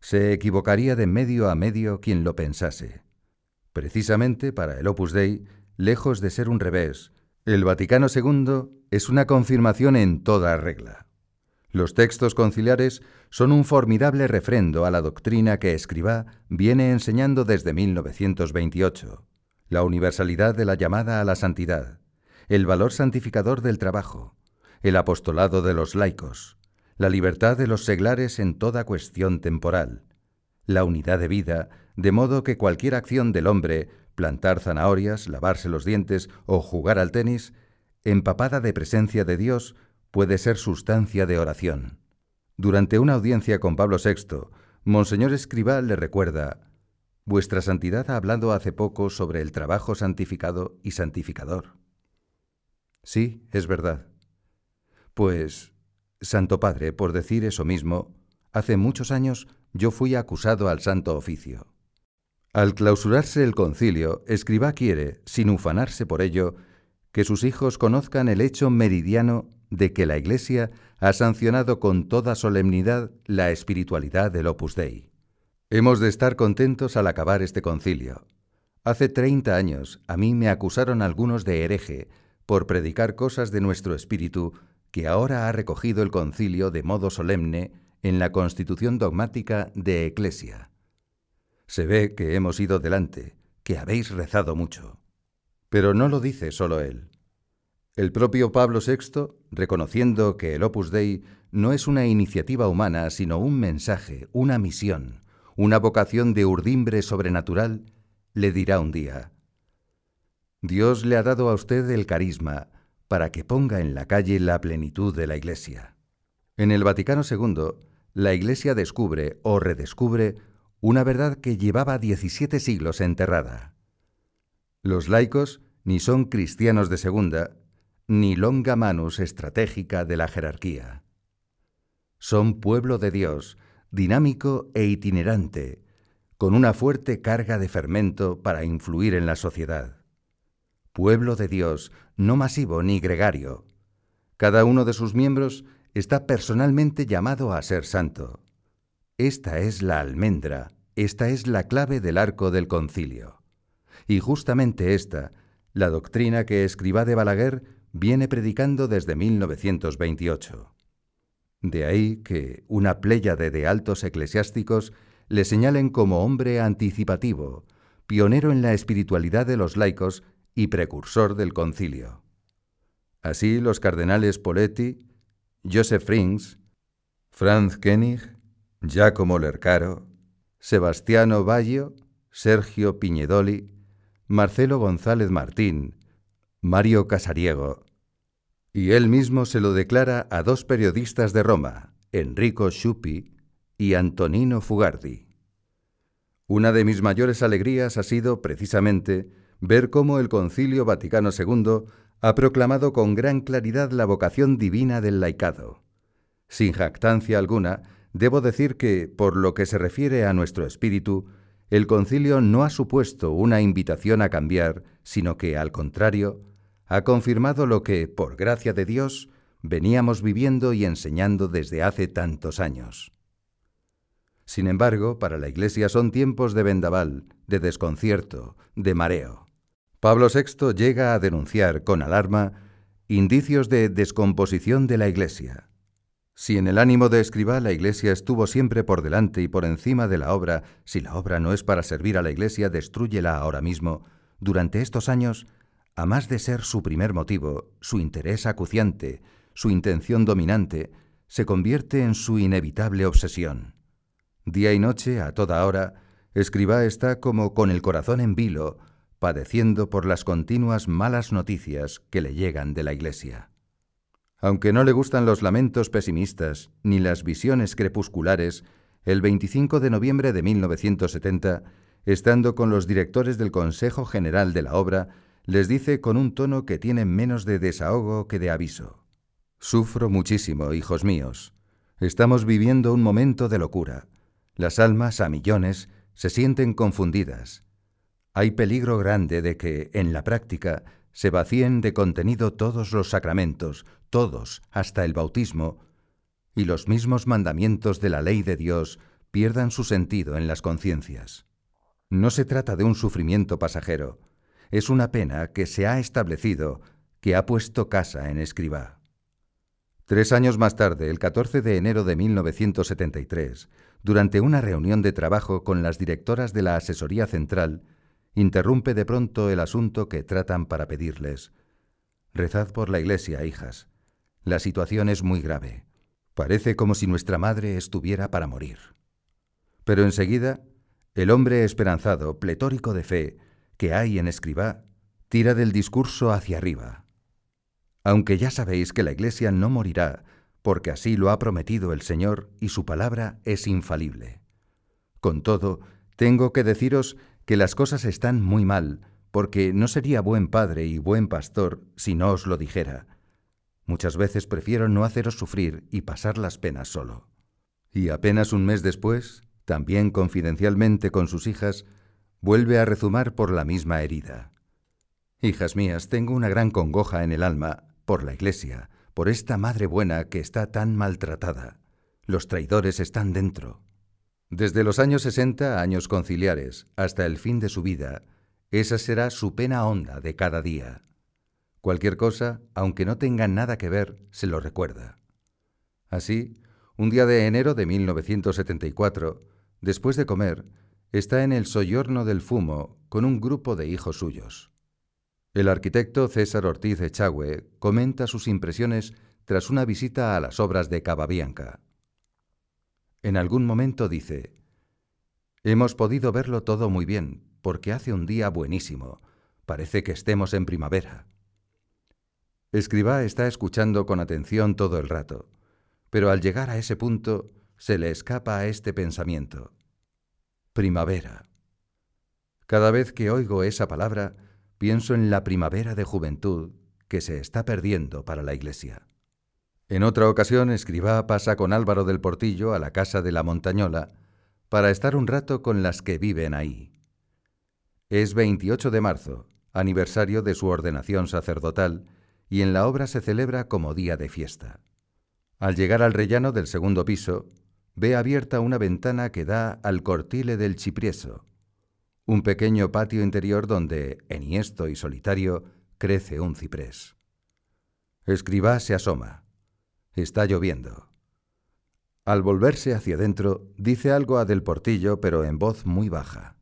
Se equivocaría de medio a medio quien lo pensase. Precisamente para el Opus Dei, lejos de ser un revés, el Vaticano II es una confirmación en toda regla. Los textos conciliares son un formidable refrendo a la doctrina que Escribá viene enseñando desde 1928, la universalidad de la llamada a la santidad, el valor santificador del trabajo, el apostolado de los laicos, la libertad de los seglares en toda cuestión temporal, la unidad de vida, de modo que cualquier acción del hombre, plantar zanahorias, lavarse los dientes o jugar al tenis, empapada de presencia de Dios, puede ser sustancia de oración. Durante una audiencia con Pablo VI, Monseñor Escribá le recuerda, Vuestra Santidad ha hablado hace poco sobre el trabajo santificado y santificador. Sí, es verdad. Pues, Santo Padre, por decir eso mismo, hace muchos años yo fui acusado al Santo Oficio. Al clausurarse el concilio, Escribá quiere, sin ufanarse por ello, que sus hijos conozcan el hecho meridiano de que la Iglesia ha sancionado con toda solemnidad la espiritualidad del Opus Dei. Hemos de estar contentos al acabar este concilio. Hace 30 años a mí me acusaron algunos de hereje por predicar cosas de nuestro espíritu que ahora ha recogido el concilio de modo solemne en la constitución dogmática de Eclesia. Se ve que hemos ido delante, que habéis rezado mucho. Pero no lo dice solo él. El propio Pablo VI, reconociendo que el Opus Dei no es una iniciativa humana, sino un mensaje, una misión, una vocación de urdimbre sobrenatural, le dirá un día, Dios le ha dado a usted el carisma para que ponga en la calle la plenitud de la Iglesia. En el Vaticano II, la Iglesia descubre o redescubre una verdad que llevaba 17 siglos enterrada. Los laicos ni son cristianos de segunda, ni longa manus estratégica de la jerarquía. Son pueblo de Dios, dinámico e itinerante, con una fuerte carga de fermento para influir en la sociedad. Pueblo de Dios, no masivo ni gregario. Cada uno de sus miembros está personalmente llamado a ser santo. Esta es la almendra, esta es la clave del arco del concilio. Y justamente esta, la doctrina que escriba de Balaguer viene predicando desde 1928. De ahí que una pléyade de altos eclesiásticos le señalen como hombre anticipativo, pionero en la espiritualidad de los laicos y precursor del concilio. Así los cardenales Poletti, Joseph Frings, Franz Koenig, Giacomo Lercaro, Sebastiano Baggio, Sergio Piñedoli, Marcelo González Martín, Mario Casariego, y él mismo se lo declara a dos periodistas de Roma, Enrico Sciuppi y Antonino Fugardi. Una de mis mayores alegrías ha sido, precisamente, ver cómo el Concilio Vaticano II ha proclamado con gran claridad la vocación divina del laicado. Sin jactancia alguna, debo decir que, por lo que se refiere a nuestro espíritu, el concilio no ha supuesto una invitación a cambiar, sino que, al contrario, ha confirmado lo que, por gracia de Dios, veníamos viviendo y enseñando desde hace tantos años. Sin embargo, para la Iglesia son tiempos de vendaval, de desconcierto, de mareo. Pablo VI llega a denunciar con alarma indicios de descomposición de la Iglesia. Si en el ánimo de escriba la Iglesia estuvo siempre por delante y por encima de la obra, si la obra no es para servir a la Iglesia, destrúyela ahora mismo, durante estos años a más de ser su primer motivo, su interés acuciante, su intención dominante, se convierte en su inevitable obsesión. Día y noche, a toda hora, Escribá está como con el corazón en vilo, padeciendo por las continuas malas noticias que le llegan de la Iglesia. Aunque no le gustan los lamentos pesimistas ni las visiones crepusculares, el 25 de noviembre de 1970, estando con los directores del Consejo General de la Obra, les dice con un tono que tiene menos de desahogo que de aviso. Sufro muchísimo, hijos míos. Estamos viviendo un momento de locura. Las almas, a millones, se sienten confundidas. Hay peligro grande de que, en la práctica, se vacíen de contenido todos los sacramentos, todos, hasta el bautismo, y los mismos mandamientos de la ley de Dios pierdan su sentido en las conciencias. No se trata de un sufrimiento pasajero, es una pena que se ha establecido, que ha puesto casa en escriba. Tres años más tarde, el 14 de enero de 1973, durante una reunión de trabajo con las directoras de la Asesoría Central, interrumpe de pronto el asunto que tratan para pedirles. Rezad por la Iglesia, hijas. La situación es muy grave. Parece como si nuestra madre estuviera para morir. Pero enseguida, el hombre esperanzado, pletórico de fe, que hay en Escribá, tira del discurso hacia arriba aunque ya sabéis que la Iglesia no morirá, porque así lo ha prometido el Señor y su palabra es infalible. Con todo, tengo que deciros que las cosas están muy mal, porque no sería buen padre y buen pastor si no os lo dijera. Muchas veces prefiero no haceros sufrir y pasar las penas solo. Y apenas un mes después, también confidencialmente con sus hijas, vuelve a rezumar por la misma herida. Hijas mías, tengo una gran congoja en el alma por la Iglesia, por esta Madre buena que está tan maltratada. Los traidores están dentro. Desde los años 60, años conciliares, hasta el fin de su vida, esa será su pena honda de cada día. Cualquier cosa, aunque no tenga nada que ver, se lo recuerda. Así, un día de enero de 1974, después de comer, está en el soyorno del fumo con un grupo de hijos suyos. El arquitecto César Ortiz Echagüe comenta sus impresiones tras una visita a las obras de Cavabianca. En algún momento dice, Hemos podido verlo todo muy bien, porque hace un día buenísimo. Parece que estemos en primavera. Escribá está escuchando con atención todo el rato, pero al llegar a ese punto se le escapa a este pensamiento. Primavera. Cada vez que oigo esa palabra, pienso en la primavera de juventud que se está perdiendo para la Iglesia. En otra ocasión, Escribá pasa con Álvaro del Portillo a la casa de la Montañola para estar un rato con las que viven ahí. Es 28 de marzo, aniversario de su ordenación sacerdotal, y en la obra se celebra como día de fiesta. Al llegar al rellano del segundo piso, ve abierta una ventana que da al cortile del Chiprieso, un pequeño patio interior donde, enhiesto y solitario, crece un ciprés. Escribá se asoma. Está lloviendo. Al volverse hacia adentro, dice algo a Del Portillo, pero en voz muy baja.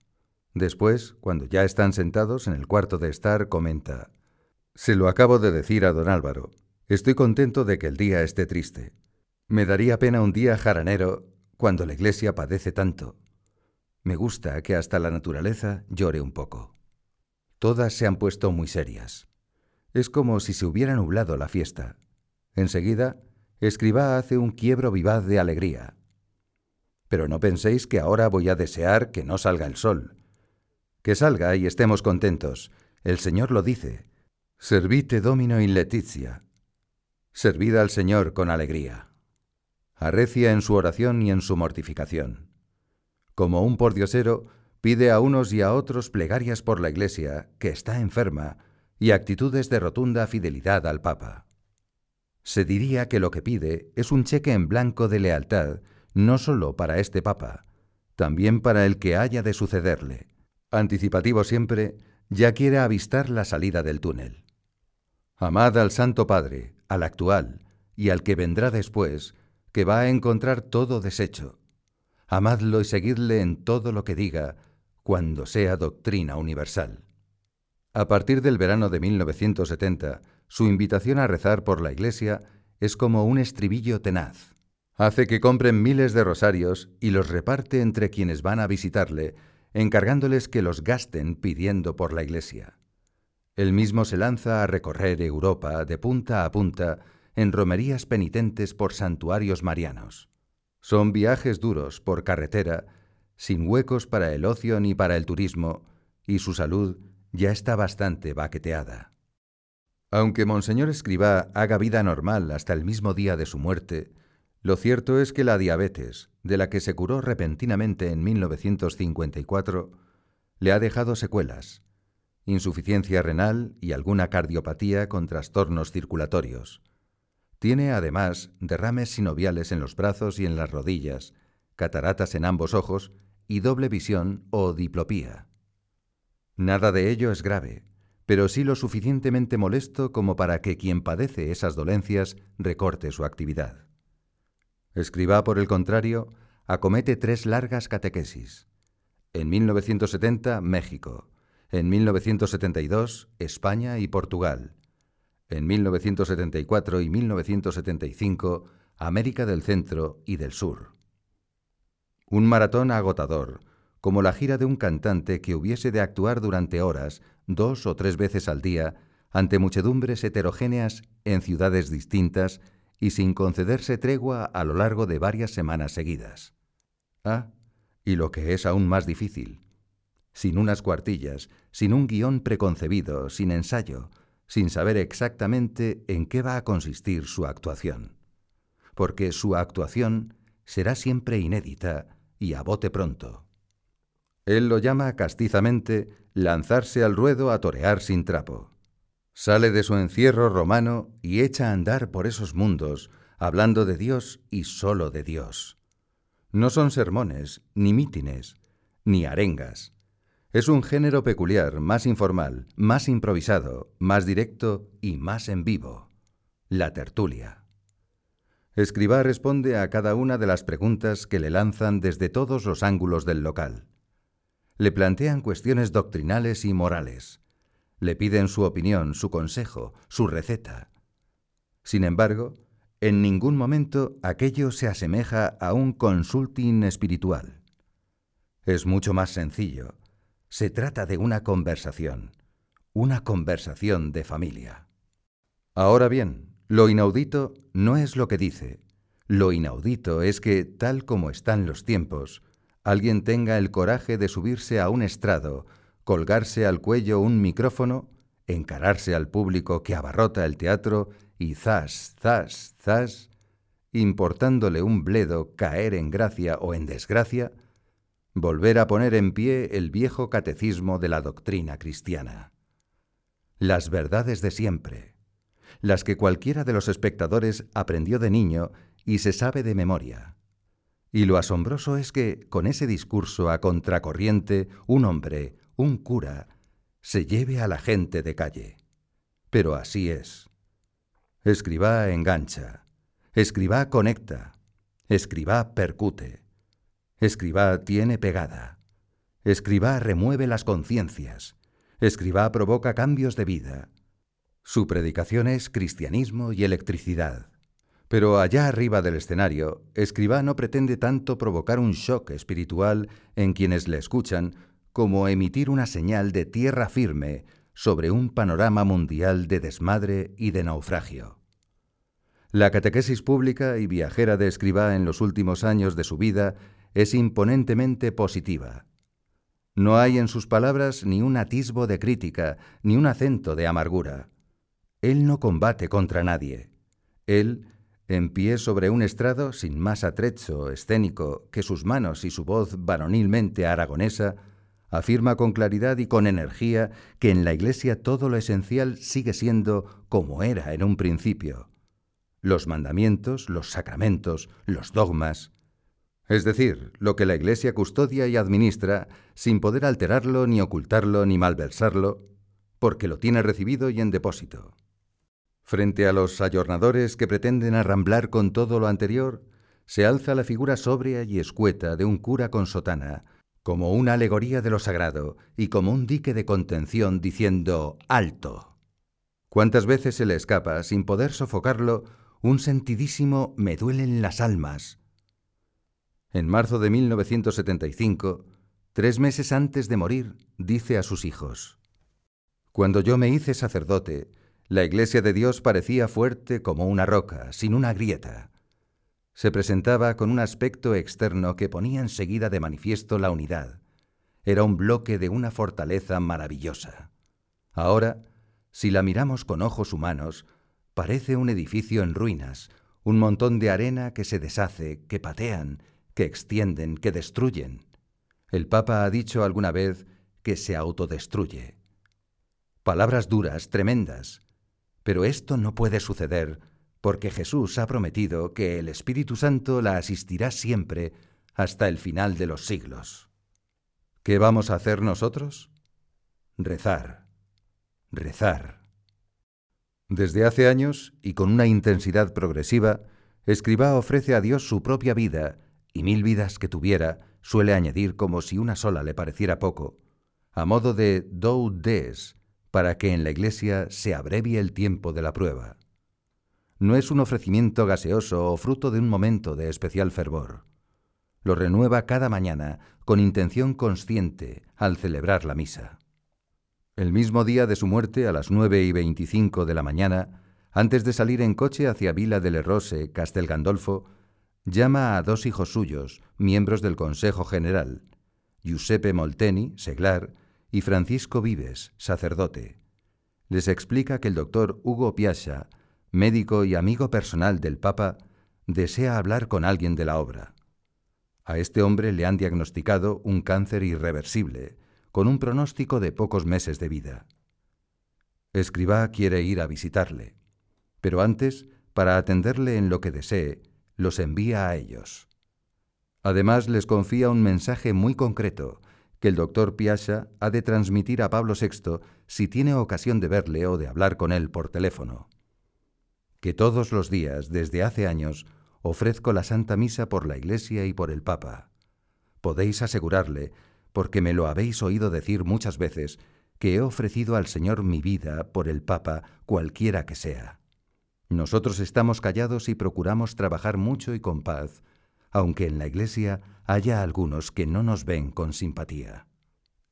Después, cuando ya están sentados en el cuarto de estar, comenta, Se lo acabo de decir a don Álvaro. Estoy contento de que el día esté triste. Me daría pena un día jaranero cuando la iglesia padece tanto. Me gusta que hasta la naturaleza llore un poco. Todas se han puesto muy serias. Es como si se hubiera nublado la fiesta. Enseguida, Escribá hace un quiebro vivaz de alegría. Pero no penséis que ahora voy a desear que no salga el sol. Que salga y estemos contentos. El Señor lo dice. Servite domino in letizia. Servid al Señor con alegría. Arrecia en su oración y en su mortificación como un pordiosero, pide a unos y a otros plegarias por la Iglesia, que está enferma, y actitudes de rotunda fidelidad al Papa. Se diría que lo que pide es un cheque en blanco de lealtad, no sólo para este Papa, también para el que haya de sucederle. Anticipativo siempre, ya quiere avistar la salida del túnel. Amad al Santo Padre, al actual, y al que vendrá después, que va a encontrar todo deshecho, amadlo y seguidle en todo lo que diga, cuando sea doctrina universal. A partir del verano de 1970, su invitación a rezar por la Iglesia es como un estribillo tenaz. Hace que compren miles de rosarios y los reparte entre quienes van a visitarle, encargándoles que los gasten pidiendo por la Iglesia. Él mismo se lanza a recorrer Europa de punta a punta en romerías penitentes por santuarios marianos. Son viajes duros por carretera, sin huecos para el ocio ni para el turismo, y su salud ya está bastante baqueteada. Aunque Monseñor Escribá haga vida normal hasta el mismo día de su muerte, lo cierto es que la diabetes, de la que se curó repentinamente en 1954, le ha dejado secuelas, insuficiencia renal y alguna cardiopatía con trastornos circulatorios. Tiene además derrames sinoviales en los brazos y en las rodillas, cataratas en ambos ojos y doble visión o diplopía. Nada de ello es grave, pero sí lo suficientemente molesto como para que quien padece esas dolencias recorte su actividad. Escribá, por el contrario, acomete tres largas catequesis. En 1970, México. En 1972, España y Portugal. En 1974 y 1975, América del Centro y del Sur. Un maratón agotador, como la gira de un cantante que hubiese de actuar durante horas, dos o tres veces al día, ante muchedumbres heterogéneas en ciudades distintas y sin concederse tregua a lo largo de varias semanas seguidas. Ah, y lo que es aún más difícil, sin unas cuartillas, sin un guion preconcebido, sin ensayo, sin saber exactamente en qué va a consistir su actuación. Porque su actuación será siempre inédita y a bote pronto. Él lo llama castizamente lanzarse al ruedo a torear sin trapo. Sale de su encierro romano y echa a andar por esos mundos, hablando de Dios y sólo de Dios. No son sermones, ni mítines, ni arengas. Es un género peculiar, más informal, más improvisado, más directo y más en vivo. La tertulia. Escribá responde a cada una de las preguntas que le lanzan desde todos los ángulos del local le plantean cuestiones doctrinales y morales. Le piden su opinión, su consejo, su receta. Sin embargo, en ningún momento aquello se asemeja a un consulting espiritual. Es mucho más sencillo. Se trata de una conversación, una conversación de familia. Ahora bien, lo inaudito no es lo que dice. Lo inaudito es que, tal como están los tiempos, alguien tenga el coraje de subirse a un estrado, colgarse al cuello un micrófono, encararse al público que abarrota el teatro y zas, zas, zas, importándole un bledo caer en gracia o en desgracia, volver a poner en pie el viejo catecismo de la doctrina cristiana. Las verdades de siempre, las que cualquiera de los espectadores aprendió de niño y se sabe de memoria. Y lo asombroso es que, con ese discurso a contracorriente, un hombre, un cura, se lleve a la gente de calle. Pero así es. Escribá engancha, escribá conecta, escribá percute, escribá tiene pegada, escribá remueve las conciencias, escribá provoca cambios de vida. Su predicación es cristianismo y electricidad. Pero allá arriba del escenario, Escribá no pretende tanto provocar un shock espiritual en quienes le escuchan como emitir una señal de tierra firme sobre un panorama mundial de desmadre y de naufragio. La catequesis pública y viajera de Escribá en los últimos años de su vida es imponentemente positiva. No hay en sus palabras ni un atisbo de crítica, ni un acento de amargura. Él no combate contra nadie. Él en pie sobre un estrado sin más atrecho escénico que sus manos y su voz varonilmente aragonesa, afirma con claridad y con energía que en la Iglesia todo lo esencial sigue siendo como era en un principio. Los mandamientos, los sacramentos, los dogmas, es decir, lo que la Iglesia custodia y administra sin poder alterarlo, ni ocultarlo, ni malversarlo, porque lo tiene recibido y en depósito. Frente a los ayornadores que pretenden arramblar con todo lo anterior, se alza la figura sobria y escueta de un cura con sotana, como una alegoría de lo sagrado y como un dique de contención diciendo ¡Alto! ¿Cuántas veces se le escapa, sin poder sofocarlo, un sentidísimo me duelen las almas? En marzo de 1975, tres meses antes de morir, dice a sus hijos, Cuando yo me hice sacerdote, la iglesia de Dios parecía fuerte como una roca, sin una grieta. Se presentaba con un aspecto externo que ponía enseguida de manifiesto la unidad. Era un bloque de una fortaleza maravillosa. Ahora, si la miramos con ojos humanos, parece un edificio en ruinas, un montón de arena que se deshace, que patean, que extienden, que destruyen. El Papa ha dicho alguna vez que se autodestruye. Palabras duras, tremendas, pero esto no puede suceder porque Jesús ha prometido que el Espíritu Santo la asistirá siempre hasta el final de los siglos. ¿Qué vamos a hacer nosotros? Rezar. rezar. Desde hace años, y con una intensidad progresiva, Escribá ofrece a Dios su propia vida, y mil vidas que tuviera, suele añadir como si una sola le pareciera poco, a modo de do des, para que en la Iglesia se abrevie el tiempo de la prueba. No es un ofrecimiento gaseoso o fruto de un momento de especial fervor. Lo renueva cada mañana con intención consciente al celebrar la misa. El mismo día de su muerte, a las nueve y veinticinco de la mañana, antes de salir en coche hacia Vila del Rose, Castel Gandolfo, llama a dos hijos suyos, miembros del Consejo General, Giuseppe Molteni, seglar, y Francisco Vives, sacerdote. Les explica que el doctor Hugo Piazza, médico y amigo personal del Papa, desea hablar con alguien de la obra. A este hombre le han diagnosticado un cáncer irreversible, con un pronóstico de pocos meses de vida. Escribá quiere ir a visitarle, pero antes, para atenderle en lo que desee, los envía a ellos. Además, les confía un mensaje muy concreto que el doctor Piazza ha de transmitir a Pablo VI si tiene ocasión de verle o de hablar con él por teléfono. Que todos los días, desde hace años, ofrezco la Santa Misa por la Iglesia y por el Papa. Podéis asegurarle, porque me lo habéis oído decir muchas veces, que he ofrecido al Señor mi vida por el Papa, cualquiera que sea. Nosotros estamos callados y procuramos trabajar mucho y con paz, aunque en la Iglesia haya algunos que no nos ven con simpatía.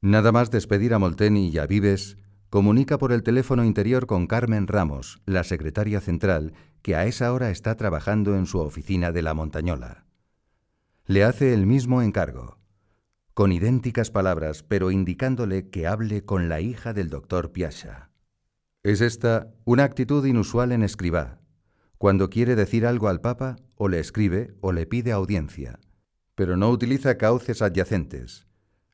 Nada más despedir a Molteni y a Vives, comunica por el teléfono interior con Carmen Ramos, la secretaria central, que a esa hora está trabajando en su oficina de la Montañola. Le hace el mismo encargo, con idénticas palabras, pero indicándole que hable con la hija del doctor Piazza. Es esta una actitud inusual en escribá. Cuando quiere decir algo al Papa, o le escribe o le pide audiencia, pero no utiliza cauces adyacentes.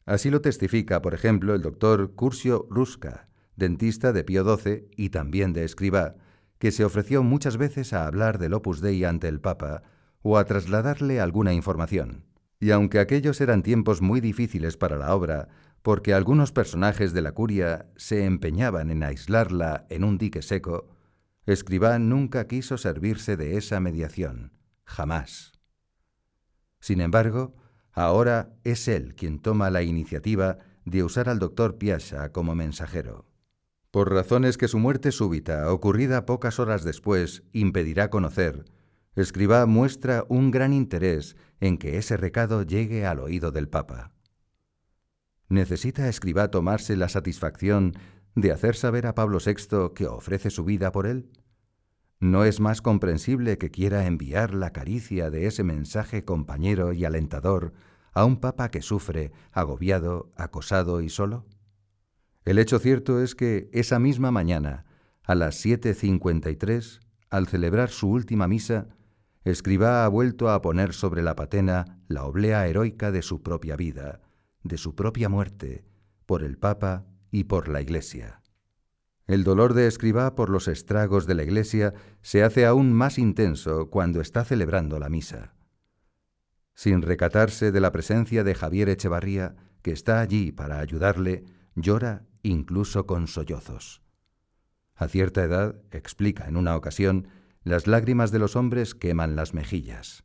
Así lo testifica, por ejemplo, el doctor Curcio Rusca, dentista de Pío XII y también de escribá, que se ofreció muchas veces a hablar del Opus Dei ante el Papa o a trasladarle alguna información. Y aunque aquellos eran tiempos muy difíciles para la obra, porque algunos personajes de la curia se empeñaban en aislarla en un dique seco, Escribán nunca quiso servirse de esa mediación, jamás. Sin embargo, ahora es él quien toma la iniciativa de usar al doctor Piazza como mensajero. Por razones que su muerte súbita, ocurrida pocas horas después, impedirá conocer, Escribá muestra un gran interés en que ese recado llegue al oído del Papa. ¿Necesita Escribá tomarse la satisfacción de hacer saber a Pablo VI que ofrece su vida por él? ¿No es más comprensible que quiera enviar la caricia de ese mensaje compañero y alentador a un papa que sufre, agobiado, acosado y solo? El hecho cierto es que esa misma mañana, a las 7.53, al celebrar su última misa, Escribá ha vuelto a poner sobre la patena la oblea heroica de su propia vida, de su propia muerte, por el Papa y por la Iglesia. El dolor de Escribá por los estragos de la Iglesia se hace aún más intenso cuando está celebrando la misa. Sin recatarse de la presencia de Javier Echevarría, que está allí para ayudarle, llora incluso con sollozos. A cierta edad, explica en una ocasión, las lágrimas de los hombres queman las mejillas.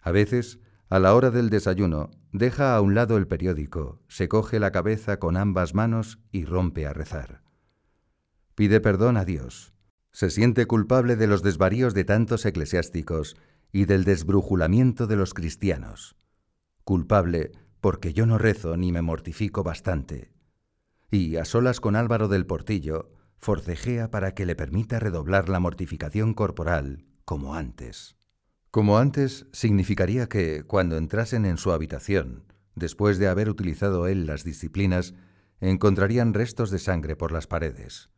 A veces, a la hora del desayuno, deja a un lado el periódico, se coge la cabeza con ambas manos y rompe a rezar. Pide perdón a Dios. Se siente culpable de los desvaríos de tantos eclesiásticos y del desbrujulamiento de los cristianos. Culpable porque yo no rezo ni me mortifico bastante. Y, a solas con Álvaro del Portillo, forcejea para que le permita redoblar la mortificación corporal como antes. Como antes significaría que, cuando entrasen en su habitación, después de haber utilizado él las disciplinas, encontrarían restos de sangre por las paredes.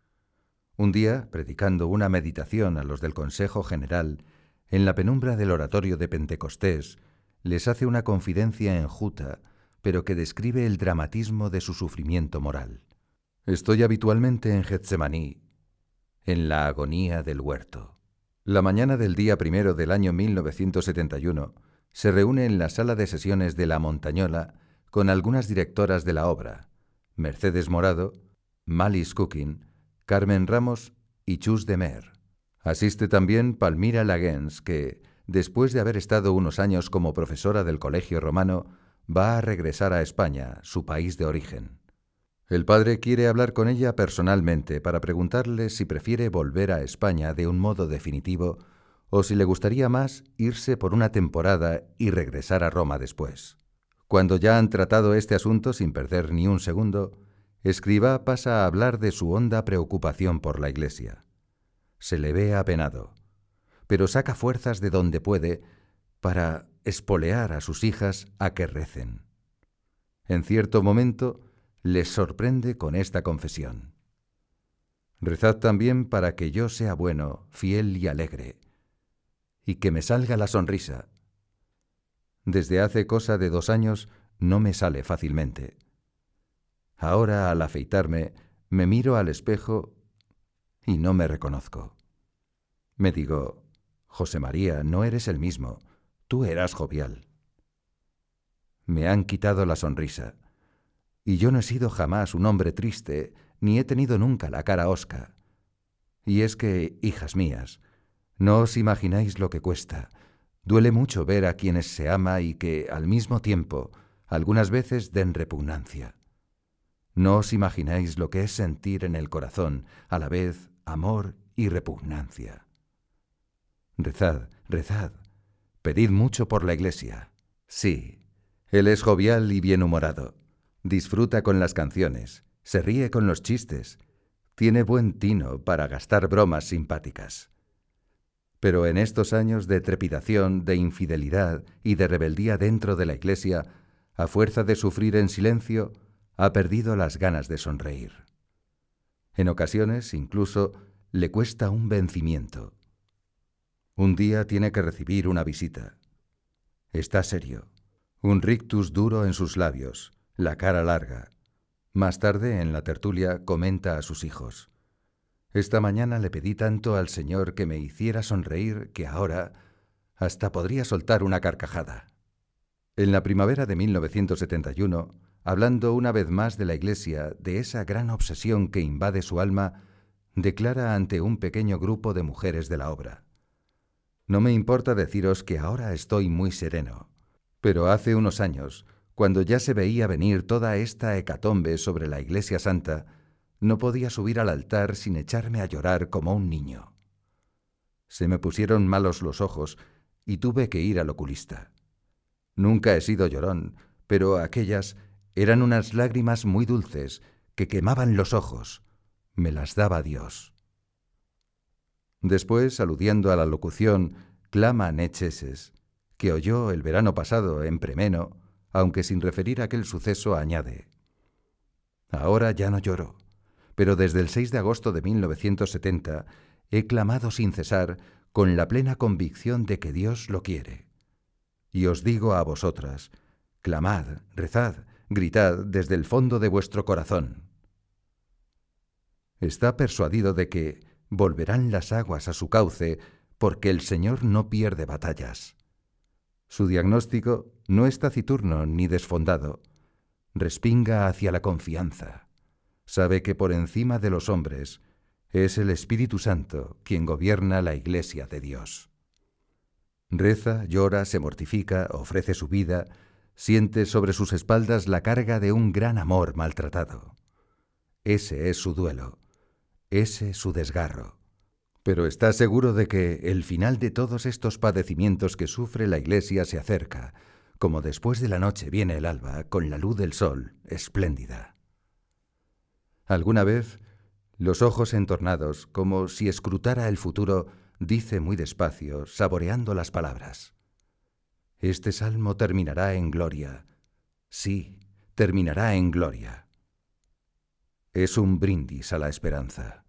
Un día, predicando una meditación a los del Consejo General, en la penumbra del oratorio de Pentecostés, les hace una confidencia enjuta, pero que describe el dramatismo de su sufrimiento moral. Estoy habitualmente en Getsemaní, en la agonía del huerto. La mañana del día primero del año 1971 se reúne en la sala de sesiones de La Montañola con algunas directoras de la obra, Mercedes Morado, Malis Cooking, Carmen Ramos y Chus de Mer. Asiste también Palmira Lagens, que, después de haber estado unos años como profesora del Colegio Romano, va a regresar a España, su país de origen. El padre quiere hablar con ella personalmente para preguntarle si prefiere volver a España de un modo definitivo o si le gustaría más irse por una temporada y regresar a Roma después. Cuando ya han tratado este asunto sin perder ni un segundo, Escriba pasa a hablar de su honda preocupación por la Iglesia. Se le ve apenado, pero saca fuerzas de donde puede para espolear a sus hijas a que recen. En cierto momento les sorprende con esta confesión. Rezad también para que yo sea bueno, fiel y alegre, y que me salga la sonrisa. Desde hace cosa de dos años no me sale fácilmente. Ahora, al afeitarme, me miro al espejo y no me reconozco. Me digo, José María, no eres el mismo, tú eras jovial. Me han quitado la sonrisa, y yo no he sido jamás un hombre triste, ni he tenido nunca la cara osca. Y es que, hijas mías, no os imagináis lo que cuesta. Duele mucho ver a quienes se ama y que, al mismo tiempo, algunas veces den repugnancia. No os imagináis lo que es sentir en el corazón a la vez amor y repugnancia. Rezad, rezad, pedid mucho por la Iglesia. Sí, Él es jovial y bienhumorado, disfruta con las canciones, se ríe con los chistes, tiene buen tino para gastar bromas simpáticas. Pero en estos años de trepidación, de infidelidad y de rebeldía dentro de la Iglesia, a fuerza de sufrir en silencio, ha perdido las ganas de sonreír. En ocasiones, incluso, le cuesta un vencimiento. Un día tiene que recibir una visita. Está serio, un rictus duro en sus labios, la cara larga. Más tarde, en la tertulia, comenta a sus hijos. Esta mañana le pedí tanto al Señor que me hiciera sonreír que ahora hasta podría soltar una carcajada. En la primavera de 1971, hablando una vez más de la Iglesia, de esa gran obsesión que invade su alma, declara ante un pequeño grupo de mujeres de la obra. No me importa deciros que ahora estoy muy sereno, pero hace unos años, cuando ya se veía venir toda esta hecatombe sobre la Iglesia Santa, no podía subir al altar sin echarme a llorar como un niño. Se me pusieron malos los ojos y tuve que ir al oculista. Nunca he sido llorón, pero aquellas eran unas lágrimas muy dulces que quemaban los ojos. Me las daba Dios. Después, aludiendo a la locución clama necheses, que oyó el verano pasado en Premeno, aunque sin referir aquel suceso, añade, Ahora ya no lloro, pero desde el 6 de agosto de 1970 he clamado sin cesar con la plena convicción de que Dios lo quiere. Y os digo a vosotras, clamad, rezad, gritad desde el fondo de vuestro corazón. Está persuadido de que volverán las aguas a su cauce porque el Señor no pierde batallas. Su diagnóstico no es taciturno ni desfondado. Respinga hacia la confianza. Sabe que por encima de los hombres es el Espíritu Santo quien gobierna la Iglesia de Dios. Reza, llora, se mortifica, ofrece su vida, siente sobre sus espaldas la carga de un gran amor maltratado. Ese es su duelo, ese su desgarro. Pero está seguro de que el final de todos estos padecimientos que sufre la Iglesia se acerca, como después de la noche viene el alba con la luz del sol espléndida. Alguna vez, los ojos entornados, como si escrutara el futuro, dice muy despacio, saboreando las palabras. Este salmo terminará en gloria. Sí, terminará en gloria. Es un brindis a la esperanza.